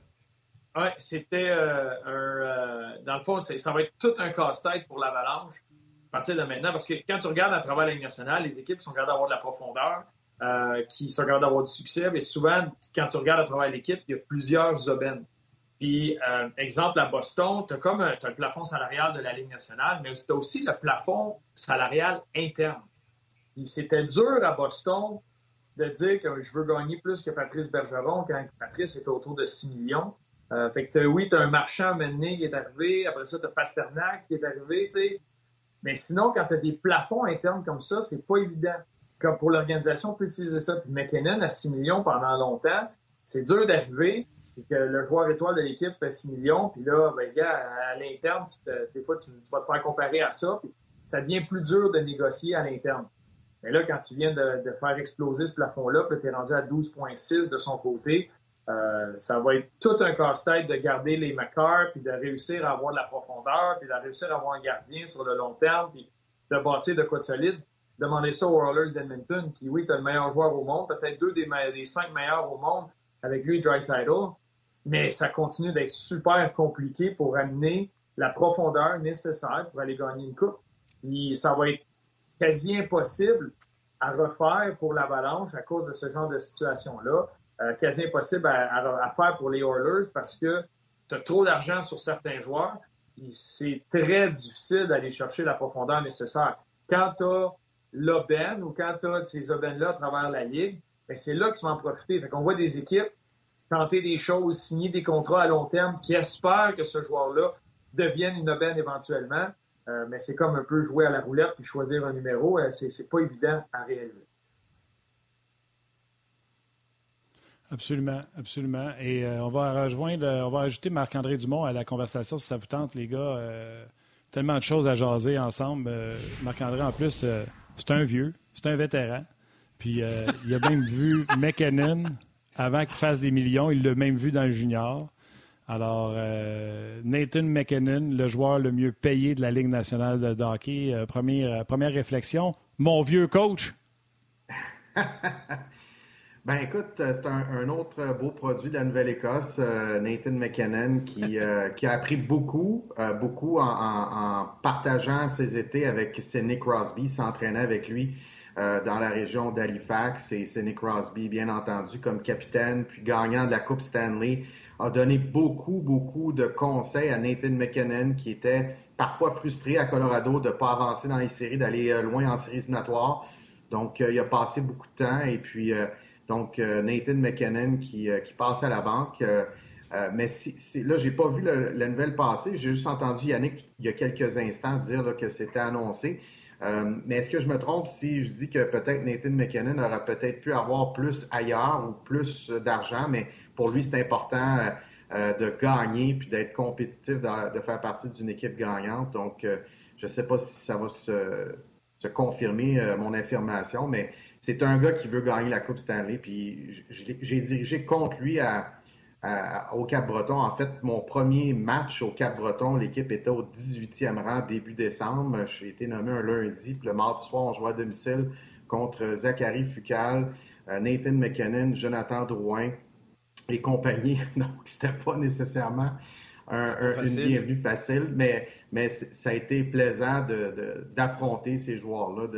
Oui, c'était euh, un. Euh, dans le fond, ça va être tout un casse-tête pour l'Avalanche à partir de maintenant, parce que quand tu regardes à travers la Ligue nationale, les équipes sont capables d'avoir de la profondeur, euh, qui sont capables d'avoir du succès, mais souvent, quand tu regardes à travers l'équipe, il y a plusieurs aubaines. Puis, exemple, à Boston, tu as comme as le plafond salarial de la Ligue nationale, mais tu as aussi le plafond salarial interne. C'était dur à Boston de dire que je veux gagner plus que Patrice Bergeron quand Patrice était autour de 6 millions. Euh, fait que oui, tu as un marchand mené qui est arrivé, après ça, tu as Pasternak qui est arrivé, tu sais. Mais sinon, quand tu as des plafonds internes comme ça, c'est pas évident. Comme pour l'organisation, on peut utiliser ça. Puis McKinnon à 6 millions pendant longtemps, c'est dur d'arriver et que le joueur étoile de l'équipe fait 6 millions, puis là, ben, gars, à l'interne, des fois, tu, vas te faire comparer à ça, puis ça devient plus dur de négocier à l'interne. Mais là, quand tu viens de, faire exploser ce plafond-là, puis tu es rendu à 12,6 de son côté, euh, ça va être tout un casse-tête de garder les McCarr, puis de réussir à avoir de la profondeur, puis de réussir à avoir un gardien sur le long terme, puis de bâtir de quoi de solide. Demandez ça aux Oilers d'Edmonton, qui, oui, est le meilleur joueur au monde, peut-être deux des, des, cinq meilleurs au monde, avec lui, Dreisaitl, mais ça continue d'être super compliqué pour amener la profondeur nécessaire pour aller gagner une coupe. Puis ça va être quasi impossible à refaire pour l'Avalanche à cause de ce genre de situation-là. Euh, quasi impossible à, faire pour les Oilers parce que tu as trop d'argent sur certains joueurs. C'est très difficile d'aller chercher la profondeur nécessaire. Quand tu as l'aubaine ou quand tu as ces aubaines-là à travers la Ligue, ben, c'est là que tu vas en profiter. Fait voit des équipes tenter des choses, signer des contrats à long terme qui espèrent que ce joueur-là devienne une aubaine éventuellement. Euh, mais c'est comme un peu jouer à la roulette puis choisir un numéro. Euh, c'est pas évident à réaliser. Absolument, absolument. Et euh, on va rejoindre, on va ajouter Marc-André Dumont à la conversation si ça vous tente, les gars. tellement de choses à jaser ensemble. Marc-André, en plus, c'est un vieux, c'est un vétéran. Puis il a même vu [LAUGHS] McKinnon avant qu'il fasse des millions. Il l'a même vu dans le junior. Alors, euh, Nathan McKinnon, le joueur le mieux payé de la Ligue nationale de hockey, euh, première, première réflexion. Mon vieux coach. [LAUGHS] ben écoute, euh, c'est un, autre beau produit de la Nouvelle-Écosse, Nathan McKinnon, qui, [LAUGHS] qui, a appris beaucoup, beaucoup en, partageant ses étés avec Sidney Crosby, s'entraînant avec lui dans la région d'Halifax. Et Sidney Crosby, bien entendu, comme capitaine, puis gagnant de la Coupe Stanley a donné beaucoup, beaucoup de conseils à Nathan McKinnon, qui était parfois frustré à Colorado de ne pas avancer dans les séries, d'aller euh, loin en séries éliminatoires. Donc, euh, il a passé beaucoup de temps. Et puis, euh, donc, Nathan McKinnon qui, qui passe à la banque. mais si, là, j'ai pas vu la nouvelle passer. J'ai juste entendu Yannick, il y a quelques instants, dire que c'était annoncé. mais est-ce que je me trompe si je dis que peut-être Nathan McKinnon aurait peut-être pu avoir plus ailleurs ou plus d'argent, mais pour lui, c'est important euh, euh, de gagner puis d'être compétitif, de, faire partie d'une équipe gagnante. Donc, euh, je ne sais pas si ça va se, confirmer, mon affirmation, mais c'est un gars qui veut gagner la Coupe Stanley. Puis j'ai dirigé contre lui au Cap-Breton. En fait, mon premier match au Cap-Breton, l'équipe était au 18e rang début décembre. J'ai été nommé un lundi. Puis le mardi soir, on jouait à domicile contre Zachary Fucal, Nathan McKinnon, Jonathan Drouin, et compagnie. [LAUGHS] Donc, c'était pas nécessairement un, une bienvenue facile, mais, mais ça a été plaisant d'affronter de, ces joueurs-là,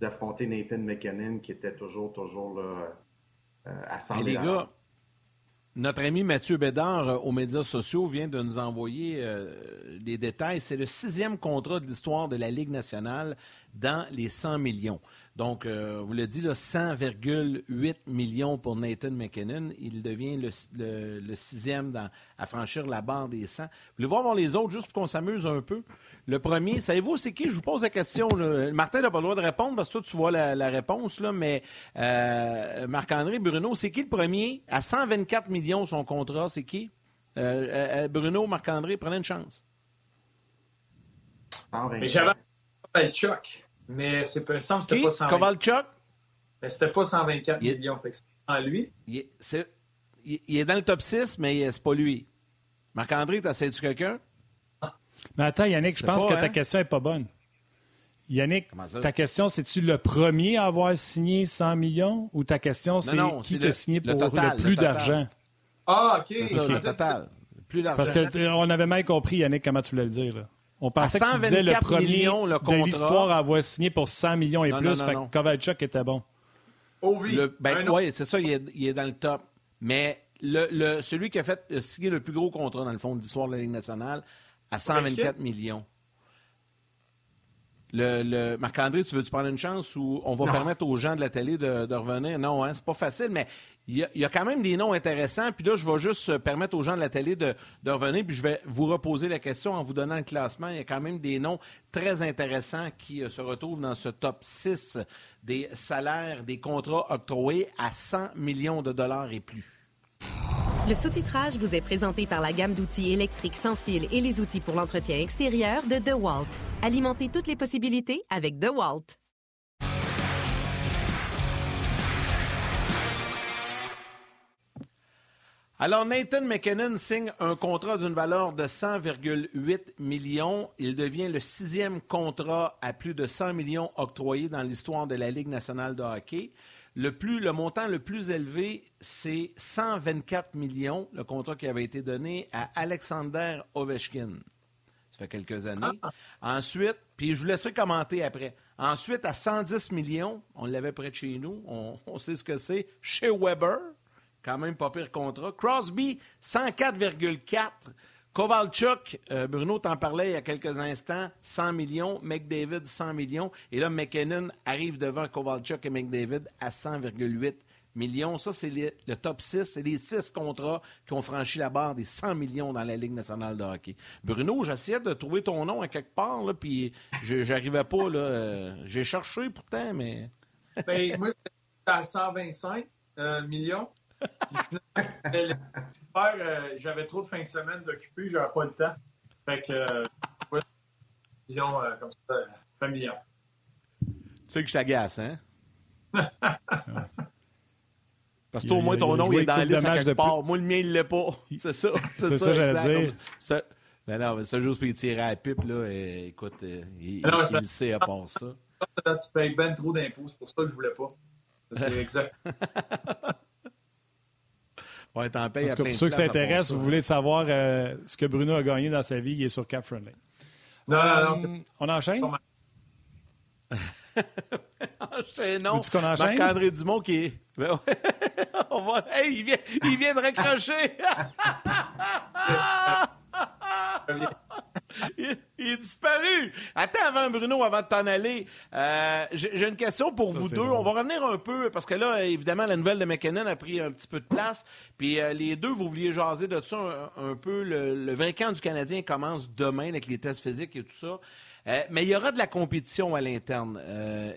d'affronter Nathan McKinnon qui était toujours, toujours là, euh, à 100 les gars, notre ami Mathieu Bédard euh, aux médias sociaux vient de nous envoyer euh, des détails. C'est le sixième contrat de l'histoire de la Ligue nationale dans les 100 millions. Donc, euh, vous le dit, 100,8 millions pour Nathan McKinnon. Il devient le, sixième à franchir la barre des 100. Vous voulez voir les autres, juste pour qu'on s'amuse un peu? Le premier, savez-vous, c'est qui? Je vous pose la question. Martin n'a pas le droit de répondre parce que toi, tu vois la, réponse, là, mais euh, Marc-André Bruno, c'est qui le premier? À 124 millions, son contrat, c'est qui? Euh, Bruno, Marc-André, prenez une chance. Mais j'avais Chuck. Mais c'est pas, semble c'était pas 124. Kovalchuk? Mais c'était pas 124 millions. Fait que c'est en lui. Il est, il est, dans le top 6, mais c'est pas lui. Marc-André, t'as tu quelqu'un? Mais attends, Yannick, je pense que ta hein? question n'est pas bonne. Yannick, ta question, c'est-tu le premier à avoir signé 100 millions ou ta question, c'est qui t'a signé pour le, plus d'argent? Ah, OK. C'est ça, le total. Plus d'argent. Parce qu'on avait mal compris, Yannick, comment tu voulais le dire. Là. On pensait que tu disais le premier de l'histoire à avoir signé pour 100 millions et plus. fait que Kovalchuk était bon. Oh oui. Ben, oui, c'est ça, il est, dans le top. Mais le, celui qui a fait signer le plus gros contrat, dans le fond, de l'histoire de la Ligue nationale, à 124 millions. Le, Marc-André, tu veux-tu prendre une chance ou on va permettre aux gens de la télé de, revenir? Non, hein, c'est pas facile, mais il y, a, quand même des noms intéressants. Puis là, je vais juste permettre aux gens de la télé de, revenir. Puis je vais vous reposer la question en vous donnant le classement. Il y a quand même des noms très intéressants qui euh, se retrouvent dans ce top 6 des salaires, des contrats octroyés à 100 millions de dollars et plus. Le sous-titrage vous est présenté par la gamme d'outils électriques sans fil et les outils pour l'entretien extérieur de DeWalt. Alimentez toutes les possibilités avec DeWalt. Alors, Nathan McKinnon signe un contrat d'une valeur de 100,8 millions. Il devient le sixième contrat à plus de 100 millions octroyé dans l'histoire de la Ligue nationale de hockey. Le, plus, le montant le plus élevé, c'est 124 millions, le contrat qui avait été donné à Alexander Ovechkin. Ça fait quelques années. Ensuite, puis je vous laisserai commenter après. Ensuite, à 110 millions, on l'avait près de chez nous, on, on sait ce que c'est, chez Weber, quand même pas pire contrat. Crosby, 104,4. Kovalchuk, euh, Bruno t'en parlait il y a quelques instants, 100 millions. McDavid, 100 millions. Et là, McKinnon arrive devant Kovalchuk et McDavid à 100,8 millions. Ça, c'est le top 6. C'est les six contrats qui ont franchi la barre des 100 millions dans la Ligue nationale de hockey. Bruno, j'essayais de trouver ton nom à quelque part, là, puis j'arrivais pas. Là, euh, J'ai cherché pourtant, mais... [LAUGHS] ben, moi, c'était à 125 euh, millions. [LAUGHS] Euh, j'avais trop de fins de semaine d'occuper, j'avais pas le temps. Fait que, euh, vision euh, comme ça, familiale. Tu sais que je t'agace, hein? [LAUGHS] Parce que au moins ton nom il est dans la liste à quelque part. Moi, le mien, il l'est pas. [LAUGHS] C'est ça. [LAUGHS] C'est ça, j'allais dire. Ça, mais non, mais ça juste pour y tirer à la pipe, là. Et, écoute, il, non, il, il sait à part ça. Tu payes ben trop d'impôts, c'est pour ça que je voulais pas. C'est exact. Ouais, t'en payes à plein Pour ceux qui s'intéressent, vous voulez savoir euh, ce que Bruno a gagné dans sa vie, il est sur Cap Friendly. Non, non, non. On enchaîne? [LAUGHS] Enchaînons. qu'on enchaîne? Marc-André Dumont qui est. Ben ouais. [LAUGHS] On va... hey, il, vient... il vient de raccrocher! [LAUGHS] [LAUGHS] il, est disparu. Attends, avant Bruno, avant de t'en aller, euh, j'ai une question pour vous deux. On va revenir un peu, parce que là, évidemment, la nouvelle de McKinnon a pris un petit peu de place. Puis euh, les deux, vous vouliez jaser de ça un, peu. Le, le 20 du Canadien commence demain avec les tests physiques et tout ça. Euh, mais il y aura de la compétition à l'interne.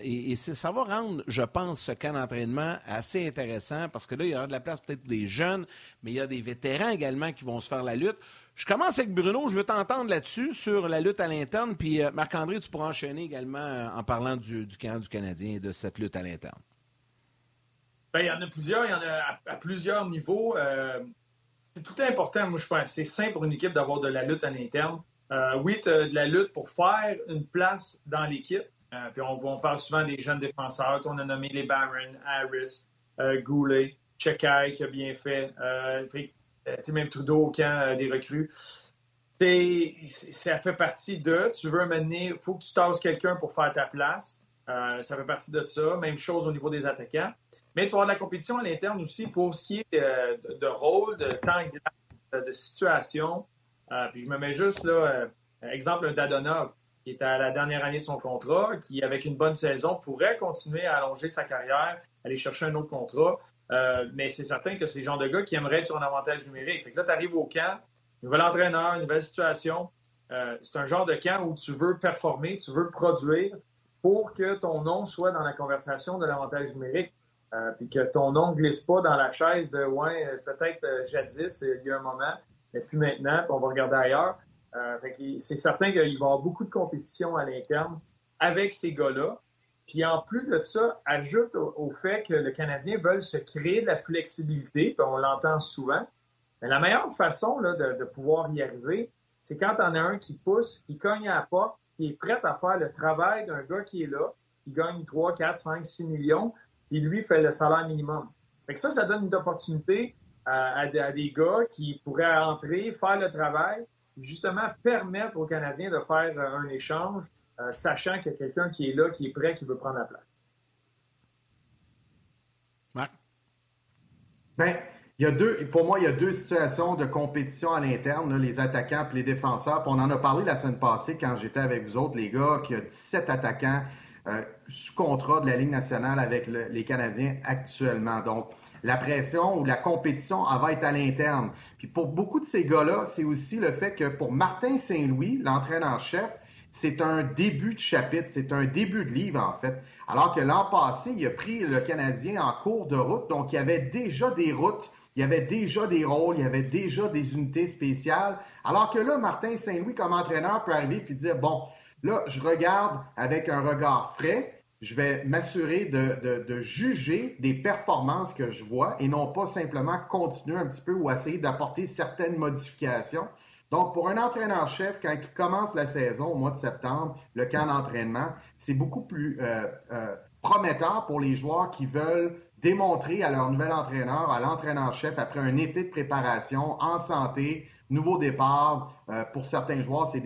et, et ça va rendre, je pense, ce camp d'entraînement assez intéressant parce que là, il y aura de la place peut-être pour des jeunes, mais il y a des vétérans également qui vont se faire la lutte. Je commence avec Bruno. Je veux t'entendre là-dessus, sur la lutte à l'interne. Puis euh, Marc-André, tu pourras enchaîner également euh, en parlant du, camp du Canadien et de cette lutte à l'interne. Bien, il y en a plusieurs. Il y en a à, plusieurs niveaux. Euh, c'est tout important, moi, je pense. C'est simple pour une équipe d'avoir de la lutte à l'interne. oui, tu as de la lutte pour faire une place dans l'équipe. puis on, parle souvent des jeunes défenseurs. on a nommé les Barron, Harris, Goulet, Chekai qui a bien fait. Euh, même Trudeau au camp euh, des recrues. Ça fait partie de, tu veux mener, il faut que tu tasses quelqu'un pour faire ta place. Euh, ça fait partie de ça. Même chose au niveau des attaquants. Mais tu vas avoir de la compétition à l'interne aussi pour ce qui est de, rôle, de temps de situation. puis je me mets juste là, exemple, un Dadonov, qui est à la dernière année de son contrat, qui, avec une bonne saison, pourrait continuer à allonger sa carrière, aller chercher un autre contrat. Euh, mais c'est certain que c'est le genre de gars qui aimerait être sur un avantage numérique. Fait que là, tu arrives au camp, nouvel entraîneur, nouvelle situation. Euh, c'est un genre de camp où tu veux performer, tu veux produire pour que ton nom soit dans la conversation de l'avantage numérique. Euh, puis que ton nom ne glisse pas dans la chaise de ouais, peut-être jadis, il y a un moment, mais plus maintenant, puis on va regarder ailleurs. c'est certain qu'il va y avoir beaucoup de compétition à l'interne avec ces gars-là. Puis en plus de ça, ajoute au, fait que le Canadien veut se créer de la flexibilité, puis on l'entend souvent. Mais la meilleure façon là, de, pouvoir y arriver, c'est quand on a un qui pousse, qui cogne à la porte, qui est prêt à faire le travail d'un gars qui est là, qui gagne 3, 4, 5, 6 millions, puis lui fait le salaire minimum. Fait que ça, ça donne une opportunité à, à des gars qui pourraient entrer, faire le travail, justement permettre aux Canadiens de faire un échange euh, sachant qu'il y a quelqu'un qui est là, qui est prêt, qui veut prendre la place. Bien, il y a deux, pour moi, il y a deux situations de compétition à l'interne, les attaquants et les défenseurs. on en a parlé la semaine passée quand j'étais avec vous autres, les gars, qu'il y a 17 attaquants euh, sous contrat de la Ligue nationale avec les Canadiens actuellement. Donc, la pression ou la compétition, elle va être à l'interne. Puis pour beaucoup de ces gars-là, c'est aussi le fait que pour Martin Saint-Louis, l'entraîneur-chef, c'est un début de chapitre, c'est un début de livre, en fait. Alors que l'an passé, il a pris le Canadien en cours de route, donc il y avait déjà des routes, il y avait déjà des rôles, il y avait déjà des unités spéciales. Alors que là, Martin Saint-Louis, comme entraîneur, peut arriver et dire, bon, là, je regarde avec un regard frais, je vais m'assurer de, de, juger des performances que je vois et non pas simplement continuer un petit peu ou essayer d'apporter certaines modifications. Donc, pour un entraîneur-chef, quand il commence la saison au mois de septembre, le camp d'entraînement, c'est beaucoup plus euh, euh, prometteur pour les joueurs qui veulent démontrer à leur nouvel entraîneur, à l'entraîneur-chef, après un été de préparation, en santé, nouveau départ. Euh, pour certains joueurs, c'est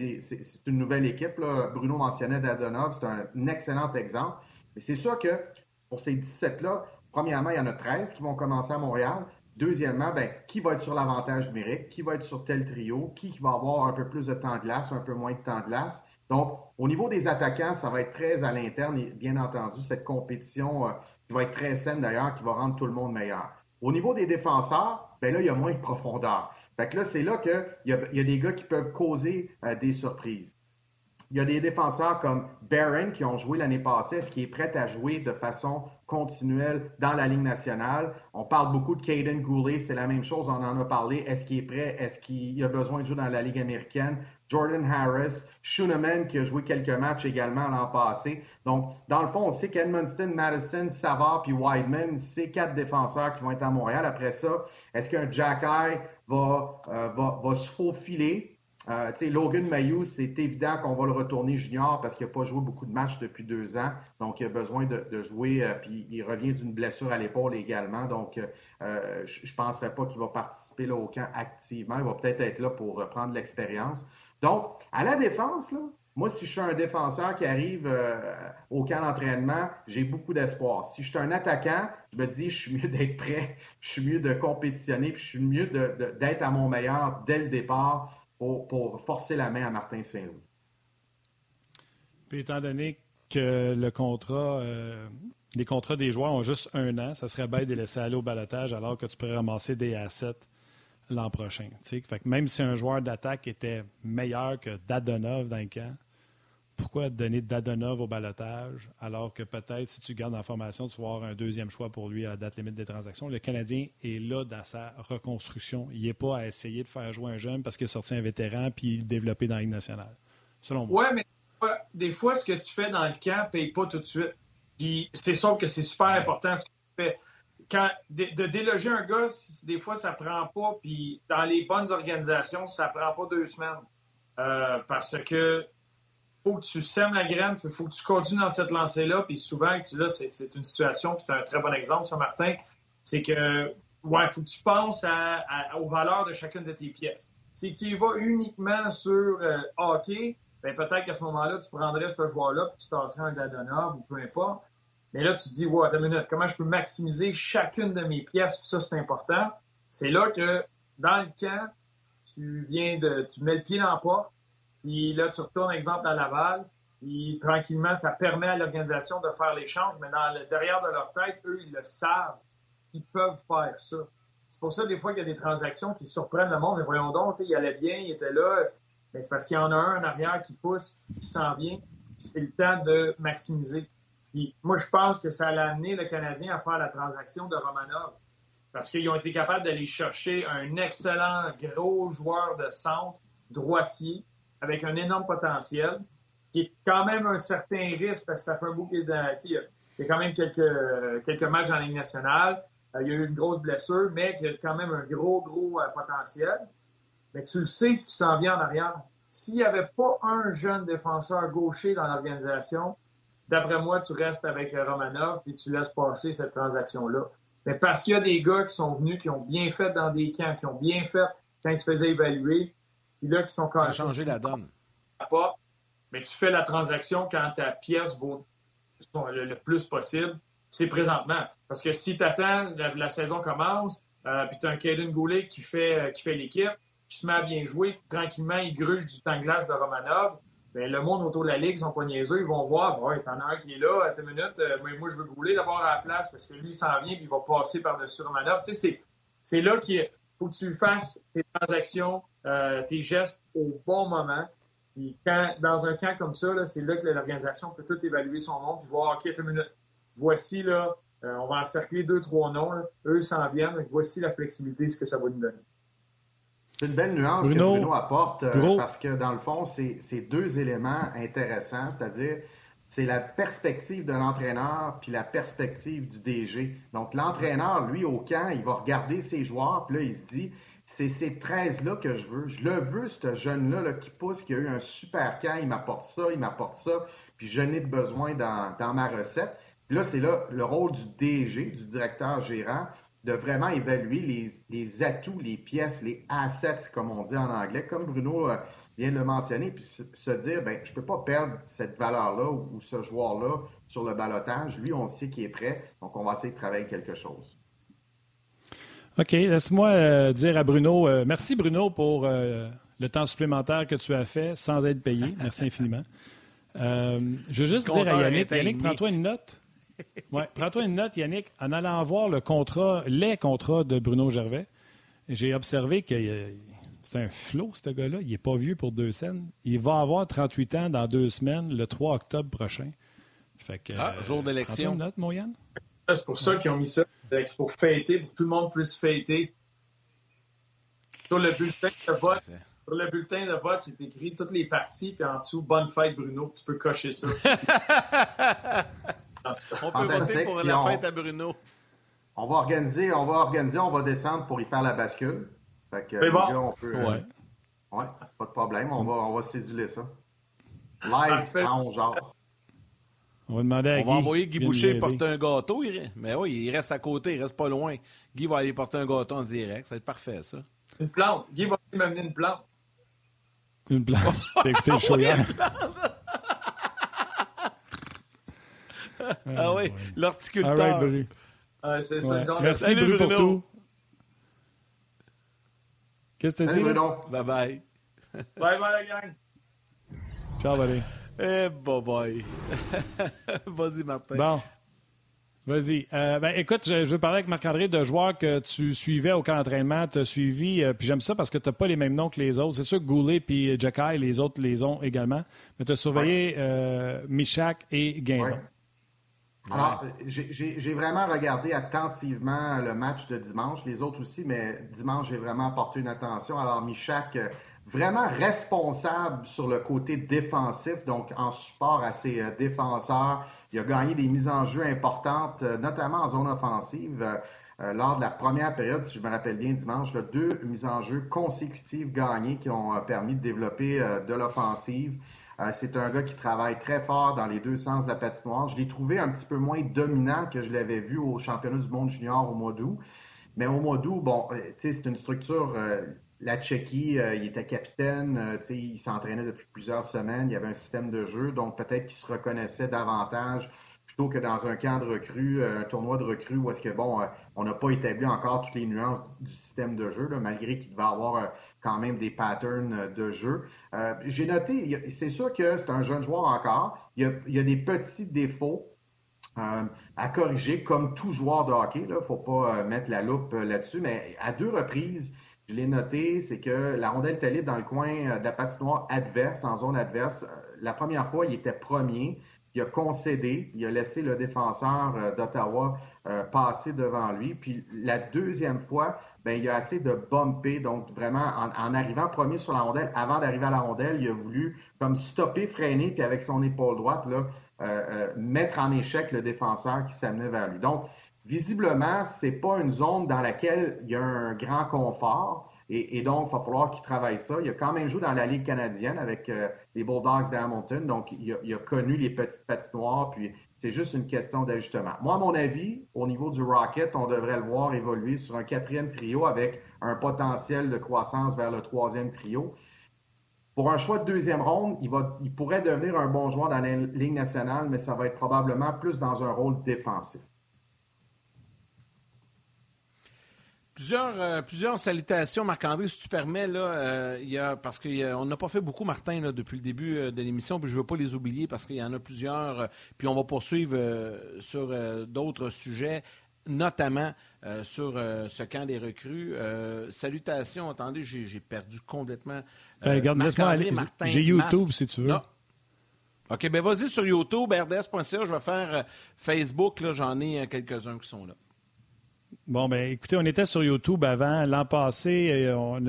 une nouvelle équipe. Bruno mentionnait Dadonov, c'est un, excellent exemple. Mais c'est sûr que pour ces 17-là, premièrement, il y en a 13 qui vont commencer à Montréal. Deuxièmement, ben, qui va être sur l'avantage numérique, qui va être sur tel trio, qui va avoir un peu plus de temps de glace, un peu moins de temps de glace. Donc, au niveau des attaquants, ça va être très à l'interne bien entendu, cette compétition euh, qui va être très saine d'ailleurs, qui va rendre tout le monde meilleur. Au niveau des défenseurs, ben là, il y a moins de profondeur. Fait que là, c'est là qu'il y, y, a des gars qui peuvent causer euh, des surprises. Il y a des défenseurs comme Barron qui ont joué l'année passée. Est-ce qu'il est prêt à jouer de façon continuelle dans la Ligue nationale? On parle beaucoup de Caden Goulet, c'est la même chose, on en a parlé. Est-ce qu'il est prêt? Est-ce qu'il a besoin de jouer dans la Ligue américaine? Jordan Harris, Schooneman qui a joué quelques matchs également l'an passé. Donc, dans le fond, on sait qu'Edmundston, Madison, Savard puis Wideman, c'est quatre défenseurs qui vont être à Montréal. Après ça, est-ce qu'un Jack Eye va, euh, va, va se faufiler? Euh, Logan Mayou, c'est évident qu'on va le retourner junior parce qu'il n'a pas joué beaucoup de matchs depuis deux ans. Donc, il a besoin de, jouer. Euh, puis, il revient d'une blessure à l'épaule également. Donc, euh, je ne penserais pas qu'il va participer là, au camp activement. Il va peut-être être là pour prendre l'expérience. Donc, à la défense, là, moi, si je suis un défenseur qui arrive au camp d'entraînement, j'ai beaucoup d'espoir. Si je suis un attaquant, je me dis, je suis mieux d'être prêt, je suis mieux de compétitionner, puis je suis mieux d'être à mon meilleur dès le départ pour, forcer la main à Martin Saint-Louis. Puis étant donné que euh, les contrats des joueurs ont juste un an, ça serait bête de les laisser aller au balotage alors que tu pourrais ramasser des assets l'an prochain. Fait que même si un joueur d'attaque était meilleur que Dadonov dans le camp, pourquoi donner Dadonov au balotage alors que peut-être si tu gardes en formation, tu vas avoir un deuxième choix pour lui à la date limite des transactions? Le Canadien est là dans sa reconstruction. Il n'est pas à essayer de faire jouer un jeune parce qu'il a sorti un vétéran puis le développer dans la Ligue nationale. Selon moi. Oui, mais des fois, ce que tu fais dans le camp ne paye pas tout de suite. Puis c'est sûr que c'est super important ce que tu fais. Quand, de, déloger un gars, des fois, ça prend pas. Puis dans les bonnes organisations, ça prend pas deux semaines. Euh, parce que faut que tu sèmes la graine, il faut que tu continues dans cette lancée-là. Puis souvent, là, c'est une situation, c'est un très bon exemple, ça, Martin, c'est que, ouais, faut que tu penses aux valeurs de chacune de tes pièces. Si tu y vas uniquement sur euh, hockey, ben peut-être qu'à ce moment-là, tu prendrais ce joueur-là, puis tu tasserais un Dadonov ou peu importe. Mais là, tu te dis, ouais, une minute, comment je peux maximiser chacune de mes pièces, puis ça, c'est important. C'est là que, dans le camp, tu viens de, tu mets le pied dans la porte, puis là, tu retournes, exemple, à Laval. Puis tranquillement, ça permet à l'organisation de faire l'échange, mais dans le, derrière de leur tête, eux, ils le savent. Ils peuvent faire ça. C'est pour ça, des fois, qu'il y a des transactions qui surprennent le monde. Mais voyons donc, il allait bien, il était là. Mais c'est parce qu'il y en a un en arrière qui pousse, qui s'en vient. C'est le temps de maximiser. Puis moi, je pense que ça a amené le Canadien à faire la transaction de Romanov. Parce qu'ils ont été capables d'aller chercher un excellent gros joueur de centre, droitier, avec un énorme potentiel, qui est quand même un certain risque parce que ça fait un bout qu'il il y a quand même quelques, quelques matchs la Ligue nationale. Euh, il y a eu une grosse blessure, mais il y a quand même un gros, gros euh, potentiel. Mais tu le sais ce qui s'en vient en arrière. S'il n'y avait pas un jeune défenseur gaucher dans l'organisation, d'après moi, tu restes avec euh, Romanov et tu laisses passer cette transaction-là. Mais parce qu'il y a des gars qui sont venus, qui ont bien fait dans des camps, qui ont bien fait quand ils se faisaient évaluer, puis là, qui sont quand même. changer la donne. Pas, mais tu fais la transaction quand ta pièce vaut le, plus possible. C'est présentement. Parce que si tu attends, la, saison commence, euh, puis tu as un Caden Goulet qui fait, euh, qui fait l'équipe, qui se met à bien jouer, tranquillement, il gruge du temps de glace de Romanov. Bien, le monde autour de la Ligue sont pas niaiseux. Ils vont voir, bon, t'en as un qui est là, à deux minutes, euh, moi, je veux Goulet d'abord à la place parce que lui, il s'en vient puis il va passer par-dessus Romanov. Tu sais, c'est là qu'il faut que tu fasses tes transactions euh, tes gestes au bon moment. Puis quand, dans un camp comme ça, c'est là que l'organisation peut tout évaluer son nom puis voir, OK, une minute, voici, là, euh, on va encercler deux, trois noms, eux s'en viennent, voici la flexibilité, ce que ça va nous donner. C'est une belle nuance que Bruno apporte, euh, parce que dans le fond, c'est deux éléments intéressants, c'est-à-dire, c'est la perspective de l'entraîneur puis la perspective du DG. Donc, l'entraîneur, lui, au camp, il va regarder ses joueurs, puis là, il se dit, c'est ces 13-là que je veux. Je le veux, ce jeune-là qui pousse, qui a eu un super camp, il m'apporte ça, il m'apporte ça, puis je n'ai besoin dans, ma recette. Puis là, c'est là le rôle du DG, du directeur gérant, de vraiment évaluer les, les, atouts, les pièces, les assets, comme on dit en anglais, comme Bruno euh, vient de le mentionner, puis se dire, ben, je ne peux pas perdre cette valeur-là ou, ce joueur-là sur le balotage. Lui, on sait qu'il est prêt, donc on va essayer de travailler quelque chose. OK, laisse-moi euh, dire à Bruno, euh, merci Bruno pour le temps supplémentaire que tu as fait sans être payé. Merci infiniment. [LAUGHS] je veux juste dire à Yannick, Yannick, prends-toi une note. Ouais, prends-toi une note, Yannick. En allant voir le contrat, les contrats de Bruno Gervais, j'ai observé que c'est un flot, ce gars-là. Il n'est pas vieux pour deux scènes. Il va avoir 38 ans dans deux semaines, le 3 octobre prochain. Fait que, ah, jour d'élection. note, mon Yann? C'est pour ça qu'ils ont mis ça. C'est pour fêter, pour que tout le monde puisse fêter. Sur le bulletin de vote, sur le bulletin de vote, c'est écrit toutes les parties, puis en dessous, bonne fête, Bruno. Tu peux cocher ça. [LAUGHS] On peut voter pour la fête à Bruno. On va organiser, on va organiser, on va descendre pour y faire la bascule. Fait que, bon. on peut, euh, ouais. ouais. pas de problème. On va, on va céduler ça. Live, on jase. On va demander à On va envoyer Guy Boucher porter un gâteau. Mais oui, il reste à côté, il reste pas loin. Guy va aller porter un gâteau en direct. Ça va être parfait, ça. Une plante. Guy va m'amener une plante. Une plante. [LAUGHS] T'as écouté le show hier? [LAUGHS] ah oui, l'horticulteur. c'est ça. Merci Salut, Bruno, pour tout. Qu'est-ce que tu dis? Bye bye. bye bye la gang. Ciao, buddy. Eh, bye bye. [LAUGHS] Vas-y, Martin. Bon. Vas-y. Euh, ben, écoute, je, veux parler avec Marc-André de joueurs que tu suivais au camp d'entraînement, tu as suivi, euh, puis j'aime ça parce que tu n'as pas les mêmes noms que les autres. C'est sûr que Goulet et Jacky, les autres les ont également, mais tu as surveillé euh, Michak et Guindon. Alors, j'ai vraiment regardé attentivement le match de dimanche, les autres aussi, mais dimanche, j'ai vraiment apporté une attention. Alors, Michak, euh, vraiment responsable sur le côté défensif, donc en support à ses euh, défenseurs. Il a gagné des mises en jeu importantes, euh, notamment en zone offensive. lors de la première période, si je me rappelle bien, dimanche, deux mises en jeu consécutives gagnées qui ont permis de développer de l'offensive. Euh, c'est un gars qui travaille très fort dans les deux sens de la patinoire. Je l'ai trouvé un petit peu moins dominant que je l'avais vu au championnat du monde junior au mois d'août. Mais au mois d'août, bon, euh, c'est une structure. Euh, la Tchéquie, il était capitaine, il s'entraînait depuis plusieurs semaines, il y avait un système de jeu, donc peut-être qu'il se reconnaissait davantage plutôt que dans un camp de recrue, un tournoi de recrue où est-ce que, bon, on n'a pas établi encore toutes les nuances du système de jeu, malgré qu'il devait avoir quand même des patterns de jeu. Euh, j'ai noté, c'est sûr que c'est un jeune joueur encore. Il y a, des petits défauts euh, à corriger, comme tout joueur de hockey. Il ne faut pas euh, mettre la loupe là-dessus, mais à deux reprises, je l'ai noté, c'est que la rondelle était dans le coin de la patinoire adverse, en zone adverse. La première fois, il était premier. Il a concédé, il a laissé le défenseur d'Ottawa passer devant lui. Puis la deuxième fois, ben, il a assez de bumper. Donc, vraiment, en, arrivant premier sur la rondelle, avant d'arriver à la rondelle, il a voulu comme stopper, freiner, puis avec son épaule droite, là, euh, euh, mettre en échec le défenseur qui s'amenait vers lui. Donc, visiblement, c'est pas une zone dans laquelle il y a un grand confort. Et, donc, il va falloir qu'il travaille ça. Il a quand même joué dans la Ligue canadienne avec euh, les Bulldogs d'Hamilton. Donc, il a, il a, connu les petites patinoires, puis c'est juste une question d'ajustement. Moi, à mon avis, au niveau du Rocket, on devrait le voir évoluer sur un quatrième trio avec un potentiel de croissance vers le troisième trio. Pour un choix de deuxième ronde, il, pourrait devenir un bon joueur dans la Ligue nationale, mais ça va être probablement plus dans un rôle défensif. Plusieurs, euh, plusieurs salutations, Marc-André, si tu permets, là, euh, il y a, parce qu'on n'a pas fait beaucoup, Martin, là, depuis le début euh, de l'émission, puis je ne veux pas les oublier parce qu'il y en a plusieurs, puis on va poursuivre sur d'autres sujets, notamment sur ce camp des recrues. salutations, attendez, j'ai perdu complètement. Ben, regarde, laisse-moi aller. J'ai YouTube, si tu veux. OK, ben vas-y sur YouTube, rds.ca, je vais faire Facebook, là, j'en ai quelques-uns qui sont là. Bon, ben écoutez, on était sur YouTube avant. L'an passé, on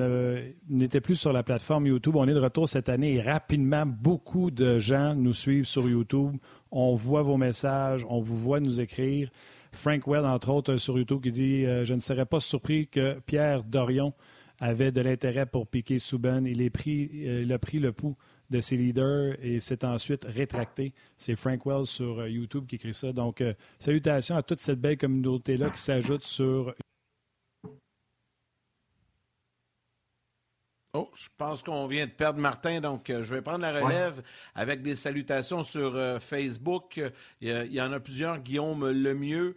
n'était plus sur la plateforme YouTube. On est de retour cette année et rapidement, beaucoup de gens nous suivent sur YouTube. On voit vos messages, on vous voit nous écrire. Frank Well, entre autres, sur YouTube, qui dit Je ne serais pas surpris que Pierre Dorion avait de l'intérêt pour piquer Souben. Il, pris, il a pris le pouls de ses leaders et s'est ensuite rétracté. C'est Frank Wells sur euh, YouTube qui écrit ça. Donc, euh, salutations à toute cette belle communauté-là qui s'ajoute sur Oh, je pense qu'on vient de perdre Martin, donc euh, je vais prendre la relève avec des salutations sur Facebook. Il y, en a plusieurs. Guillaume Lemieux, euh,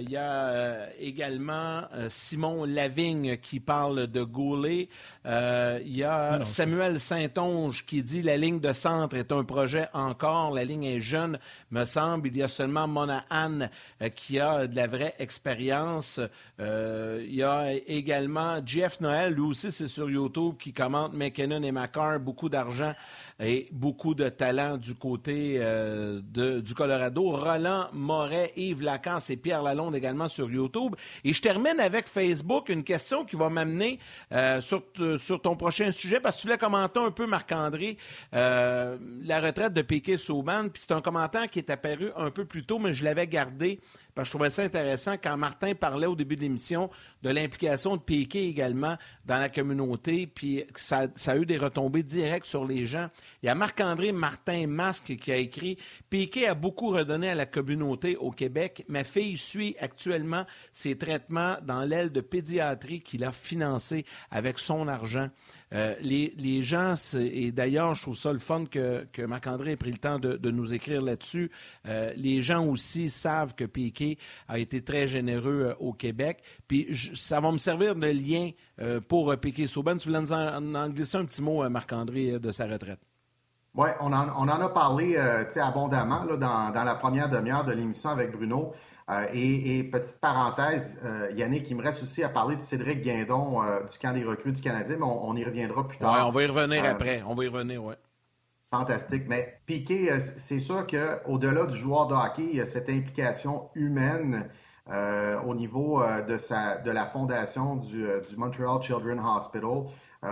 il y a euh, également euh, Simon Lavigne qui parle de Goulet. il y a Samuel Saint-Onge qui dit la ligne de centre est un projet encore. La ligne est jeune, me semble. Il y a seulement Mona Anne qui a de la vraie expérience. il y a également Jeff Noël, lui aussi c'est sur YouTube, qui commente McKinnon et McCarr, beaucoup d'argent et beaucoup de talent du côté euh, du Colorado. Roland Moret, Yves Lacan et Pierre Lalonde également sur YouTube. Et je termine avec Facebook, une question qui va m'amener euh, sur, sur, ton prochain sujet, parce que tu l'as commenté un peu, Marc-André, euh, la retraite de Piquet Souban, puis c'est un commentaire qui est apparu un peu plus tôt, mais je l'avais gardé parce que je trouvais ça intéressant quand Martin parlait au début de l'émission de l'implication de Piquet également dans la communauté, puis ça, a eu des retombées directes sur les gens. Il y a Marc-André Martin Masque qui a écrit Piquet a beaucoup redonné à la communauté au Québec. Ma fille suit actuellement ses traitements dans l'aile de pédiatrie qu'il a financé avec son argent. Euh, les, gens, et d'ailleurs, je trouve ça le fun que, Marc-André ait pris le temps de, nous écrire là-dessus. Euh, les gens aussi savent que Piquet a été très généreux euh, au Québec. Puis ça va me servir de lien pour Piquet Sauban. Tu voulais nous en, glisser un petit mot, Marc-André, de sa retraite? Oui, on en, a parlé abondamment dans, dans, la première demi-heure de l'émission avec Bruno. Euh, et, petite parenthèse, euh, Yannick, il me reste aussi à parler de Cédric Guindon euh, du camp des recrues du Canadien, mais on, y reviendra plus tard. Oui, on va y revenir après. On va y revenir, oui. Fantastique. Mais Piqué, c'est sûr qu'au-delà du joueur de hockey, il y a cette implication humaine au niveau de, sa, de la fondation du, Montreal Children's Hospital,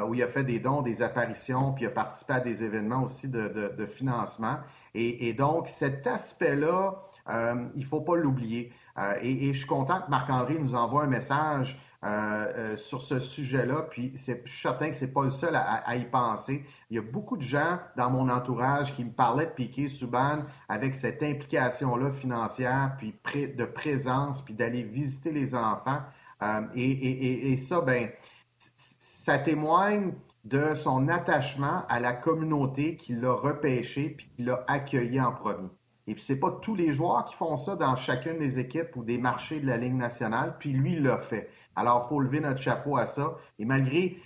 où il a fait des dons, des apparitions, puis il a participé à des événements aussi de, financement. et, donc, cet aspect-là, euh, il ne faut pas l'oublier. Euh, et, je suis content que Marc-André nous envoie un message euh, sur ce sujet-là. Puis suis certain que ce n'est pas le seul à, y penser. Il y a beaucoup de gens dans mon entourage qui me parlaient de Piquet Souban avec cette implication-là financière, puis de présence, puis d'aller visiter les enfants. Et, et, ça, ben, ça témoigne de son attachement à la communauté qui l'a repêché puis qui l'a accueilli en premier. Et puis, c'est pas tous les joueurs qui font ça dans chacune des équipes ou des marchés de la Ligue nationale. Puis lui, il l'a fait. Alors, il faut lever notre chapeau à ça. Et malgré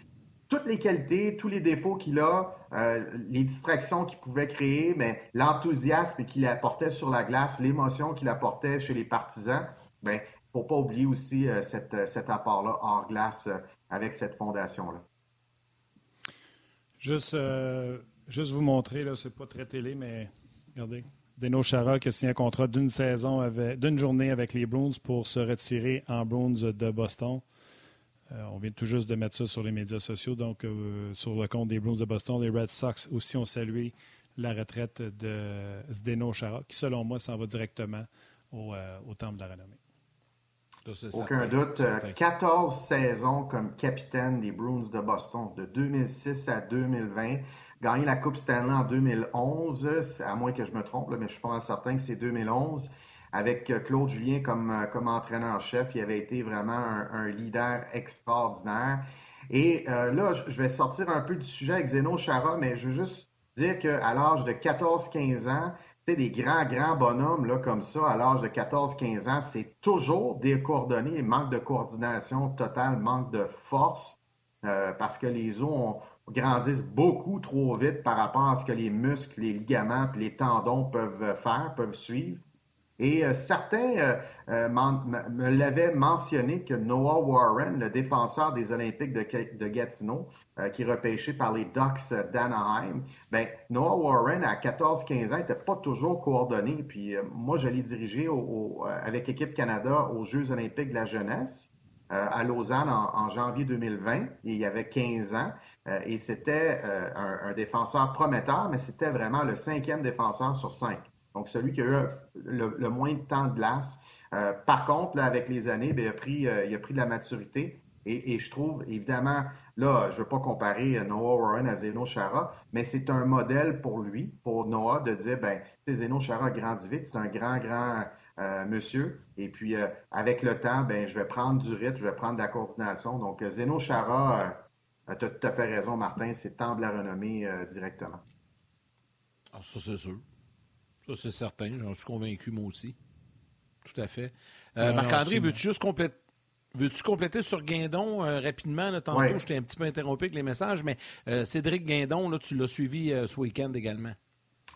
toutes les qualités, tous les défauts qu'il a, euh, les distractions qu'il pouvait créer, mais l'enthousiasme qu'il apportait sur la glace, l'émotion qu'il apportait chez les partisans, ben, faut pas oublier aussi euh, cet apport-là hors glace euh, avec cette fondation-là. Juste, juste vous montrer, là, c'est pas très télé, mais regardez. Deno Chara qui a signé un contrat d'une saison, d'une journée avec les Bruins pour se retirer en Bruins de Boston. Euh, on vient tout juste de mettre ça sur les médias sociaux, donc euh, sur le compte des Bruins de Boston. Les Red Sox aussi ont salué la retraite de Zdeno Chara, qui selon moi s'en va directement au, euh, au Temple de la Renommée. Aucun doute. 14 saisons comme capitaine des Bruins de Boston, de 2006 à 2020 gagné la Coupe Stanley en 2011, à moins que je me trompe, mais je suis pas certain que c'est 2011. Avec euh, Claude Julien comme, euh, comme entraîneur-chef, il avait été vraiment un, leader extraordinaire. Et euh, là, je vais sortir un peu du sujet avec Zeno Chara, mais je veux juste dire qu'à l'âge de 14-15 ans, des grands, grands bonhommes là, comme ça, à l'âge de 14-15 ans, c'est toujours décoordonné, manque de coordination totale, manque de force, parce que les os ont, grandissent beaucoup trop vite par rapport à ce que les muscles, les ligaments et les tendons peuvent faire, peuvent suivre. Et euh, certains euh, euh, me l'avaient mentionné que Noah Warren, le défenseur des Olympiques de, Gatineau, qui est repêché par les Ducks d'Anaheim, ben Noah Warren, à 14-15 ans, n'était pas toujours coordonné. Puis moi, je l'ai dirigé avec Équipe Canada aux Jeux olympiques de la jeunesse à Lausanne en, janvier 2020. il y avait 15 ans. Et c'était un, un, défenseur prometteur, mais c'était vraiment le cinquième défenseur sur cinq. Donc, celui qui a eu le, moins de temps de glace. Euh, par contre, avec les années, ben, il, a pris, euh, il a pris de la maturité. Et, je trouve, évidemment, là, je ne veux pas comparer Noah Warren à Zeno Chara, mais c'est un modèle pour lui, pour Noah, de dire, ben, Zeno Chara grandit vite, c'est un grand, grand euh, monsieur. Et puis, avec le temps, ben, je vais prendre du rythme, je vais prendre de la coordination. Donc, Zeno Chara, tu as tout à fait raison, Martin, c'est temps de la renommée directement. Alors, ah, ça, c'est sûr. Ça, c'est certain. J'en suis convaincu, moi aussi. Tout à fait. Euh, Marc-André, veux-tu juste compléter? Veux-tu compléter sur Guindon euh, rapidement? Là, tantôt, je t'ai un petit peu interrompu avec les messages, mais euh, Cédric Guindon, là, tu l'as suivi ce week-end également.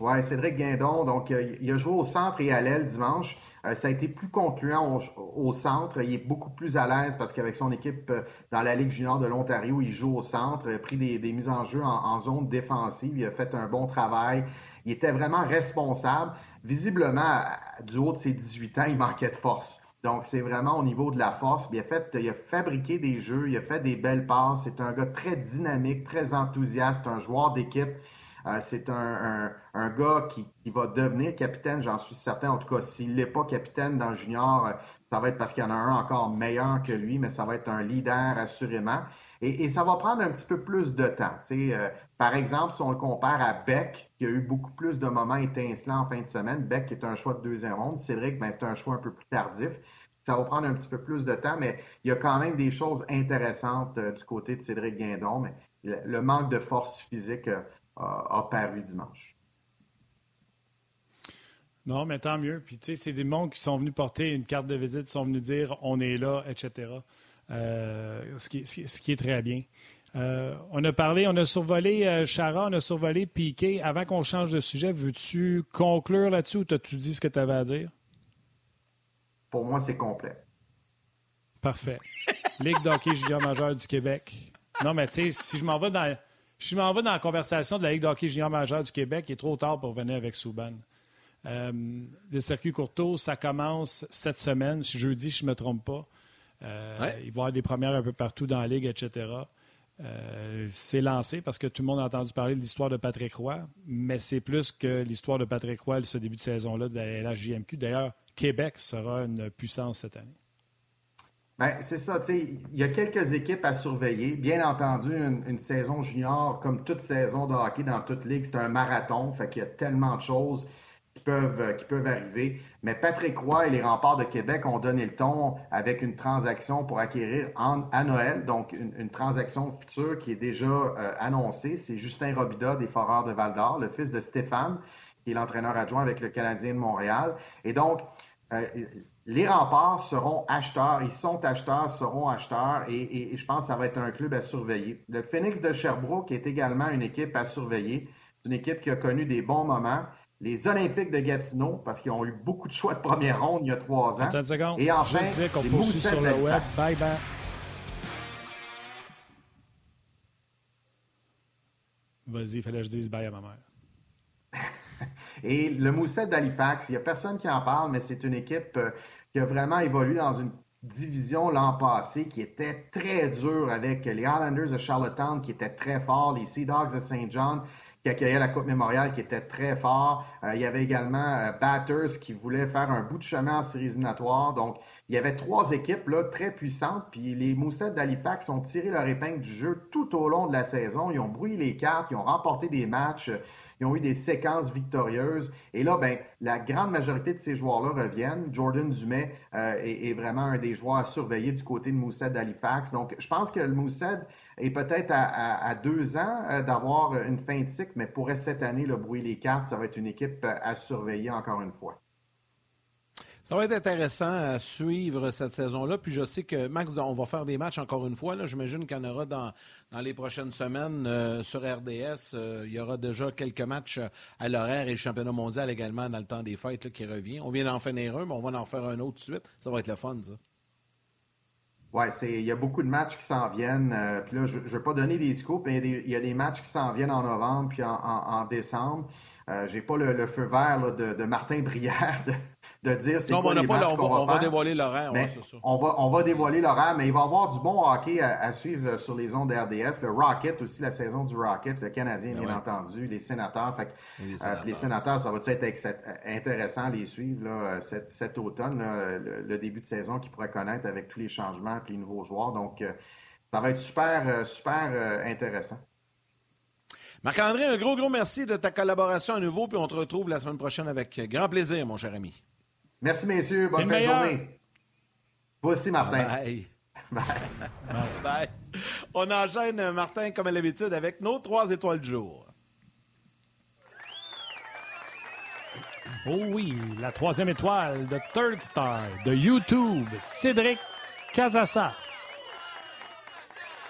Oui, Cédric Guindon, donc il a joué au centre et à l'aile dimanche. ça a été plus concluant au, centre. Il est beaucoup plus à l'aise parce qu'avec son équipe dans la Ligue junior de l'Ontario, il joue au centre, il a pris des, mises en jeu en, zone défensive. Il a fait un bon travail. Il était vraiment responsable. Visiblement, du haut de ses 18 ans, il manquait de force. Donc, c'est vraiment au niveau de la force. Il a, fait, il a fabriqué des jeux, il a fait des belles passes. C'est un gars très dynamique, très enthousiaste, un joueur d'équipe. Euh, c'est un, gars qui, va devenir capitaine, j'en suis certain. En tout cas, s'il n'est pas capitaine dans junior, euh, ça va être parce qu'il y en a un encore meilleur que lui, mais ça va être un leader assurément. Et, ça va prendre un petit peu plus de temps. Euh, par exemple, si on le compare à Beck, qui a eu beaucoup plus de moments étincelants en fin de semaine, Beck qui est un choix de deuxième ronde, Cédric, ben, c'est un choix un peu plus tardif. Ça va prendre un petit peu plus de temps, mais il y a quand même des choses intéressantes euh, du côté de Cédric Guindon. Mais le, manque de force physique a, paru dimanche. Non, mais tant mieux. Puis, tu sais, c'est des mondes qui sont venus porter une carte de visite, sont venus dire on est là, etc. Euh, ce, qui, ce, qui, est très bien. Euh, on a parlé, on a survolé euh, Chara, on a survolé Piqué. Avant qu'on change de sujet, veux-tu conclure là-dessus ou as-tu dit ce que tu avais à dire? Pour moi, c'est complet. Parfait. Ligue d'hockey junior majeur du Québec. Non, mais tu sais, si je m'en vais dans. Je m'en vais dans la conversation de la Ligue d'hockey junior majeur du Québec. Il est trop tard pour venir avec Souban. le circuit courto, ça commence cette semaine, jeudi, je ne me trompe pas. Euh, il va y avoir des premières un peu partout dans la ligue, etc. Euh, c'est lancé parce que tout le monde a entendu parler de l'histoire de Patrick Roy, mais c'est plus que l'histoire de Patrick Roy, ce début de saison-là de la LHJMQ. D'ailleurs, Québec sera une puissance cette année. Ben, c'est ça, il y a quelques équipes à surveiller. Bien entendu, une, saison junior, comme toute saison de hockey dans toute ligue, c'est un marathon, fait qu'il y a tellement de choses qui peuvent, euh, qui peuvent arriver. Mais Patrick Roy et les remparts de Québec ont donné le ton avec une transaction pour acquérir à Noël, donc une, transaction future qui est déjà euh, annoncée. C'est Justin Robida des Foreurs de Val-d'Or, le fils de Stéphane, qui est l'entraîneur adjoint avec le Canadien de Montréal. Et donc, euh, les remparts seront acheteurs, ils sont acheteurs, seront acheteurs, et, et, je pense que ça va être un club à surveiller. Le Phoenix de Sherbrooke est également une équipe à surveiller. C'est une équipe qui a connu des bons moments les Olympiques de Gatineau, parce qu'ils ont eu beaucoup de choix de première ronde il y a trois ans. Et enfin, Juste dire qu'on poursuit sur le web. Bye bye. Vas-y, il fallait que je dise bye à ma mère. Et le Mousset d'Halifax, il n'y a personne qui en parle, mais c'est une équipe euh, qui a vraiment évolué dans une division l'an passé qui était très dure avec les Islanders de Charlottetown qui étaient très forts, les Sea Dogs de Saint John qui accueillait la Coupe mémoriale qui était très fort. Euh, il y avait également euh, Batters qui voulait faire un bout de chemin en séries éliminatoires. Donc, il y avait trois équipes là, très puissantes. Puis les Moussettes d'Halifax ont tiré leur épingle du jeu tout au long de la saison. Ils ont brouillé les cartes, ils ont remporté des matchs. Ils ont eu des séquences victorieuses. Et là, ben, la grande majorité de ces joueurs-là reviennent. Jordan Dumais euh, est, vraiment un des joueurs à surveiller du côté de Mousset d'Halifax. Donc, je pense que le Mousset est peut-être à, deux ans euh, d'avoir une fin de cycle, mais pourrait cette année le brouiller les cartes. Ça va être une équipe euh, à surveiller encore une fois. Ça va être intéressant à suivre cette saison-là. Puis je sais que, Max, on va faire des matchs encore une fois. J'imagine qu'il y en aura dans, dans les prochaines semaines euh, sur RDS. Euh, il y aura déjà quelques matchs à l'horaire et le championnat mondial également dans le temps des fêtes qui revient. On vient d'en finir un, mais on va en faire un autre de suite. Ça va être le fun, ça. Oui, il y a beaucoup de matchs qui s'en viennent. Euh, puis là, je ne vais pas donner des scoops, mais il y, a des matchs qui s'en viennent en novembre puis en, décembre. Euh, J'ai pas le, feu vert de, Martin Brière dire c'est quoi les matchs on, va, on va dévoiler l'horaire, ouais, c'est ça. On va, on va dévoiler l'horaire, mais il va y avoir du bon hockey à, suivre sur les ondes RDS. Le Rocket aussi, la saison du Rocket, le Canadien, bien entendu, les sénateurs. Fait, les, euh, sénateurs. les, sénateurs. ça va être intéressant à les suivre là, cet, cet, automne, le, début de saison qu'ils pourraient connaître avec tous les changements et les nouveaux joueurs. Donc, euh, ça va être super, euh, super intéressant. Marc-André, un gros, gros merci de ta collaboration à nouveau, puis on te retrouve la semaine prochaine avec grand plaisir, mon cher ami. Merci, messieurs. Bonne fin de journée. Vous aussi, Martin. [LAUGHS] Bye. Bye. Bye. On enchaîne, Martin, comme à l'habitude, avec nos trois étoiles du jour. Oh oui, la troisième étoile de Third Star de YouTube, Cédric Casassa.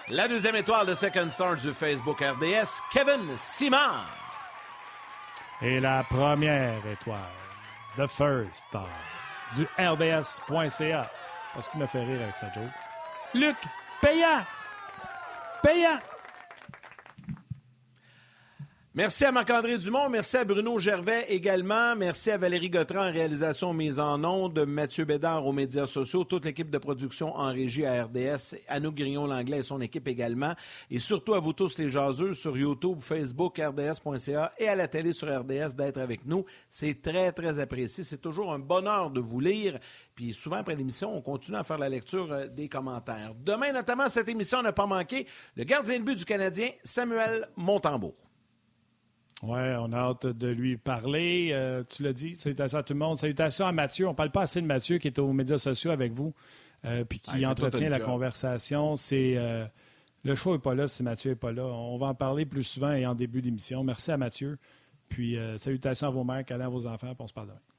La deuxième étoile de Second Star du Facebook RDS, Kevin Simard. Et la première étoile The First Star du RDS.ca. Parce qu'il m'a fait rire avec sa joke. Luc, payant! Payant! Merci à Marc-André Dumont, merci à Bruno Gervais également, merci à Valérie Gautran en réalisation mise en ondes, Mathieu Bédard aux médias sociaux, toute l'équipe de production en régie à RDS, Anouk Grignon-Langlais et son équipe également, et surtout à vous tous les jaseux sur YouTube, Facebook, RDS.ca et à la télé sur RDS d'être avec nous. C'est très, très apprécié. C'est toujours un bonheur de vous lire. Puis souvent, après l'émission, on continue à faire la lecture euh, des commentaires. Demain, notamment, cette émission n'a pas manqué le gardien de but du Canadien, Samuel Montembeau. Oui, on a hâte de lui parler. Euh, tu l'as dit, salutations à tout le monde. Salutations à Mathieu. On ne parle pas assez de Mathieu qui est aux médias sociaux avec vous euh, puis qui ah, entretient la conversation. C'est euh, Le choix n'est pas là si Mathieu n'est pas là. On va en parler plus souvent et en début d'émission. Merci à Mathieu. Puis salutations à vos mères, câlins à vos enfants, puis on se parle demain.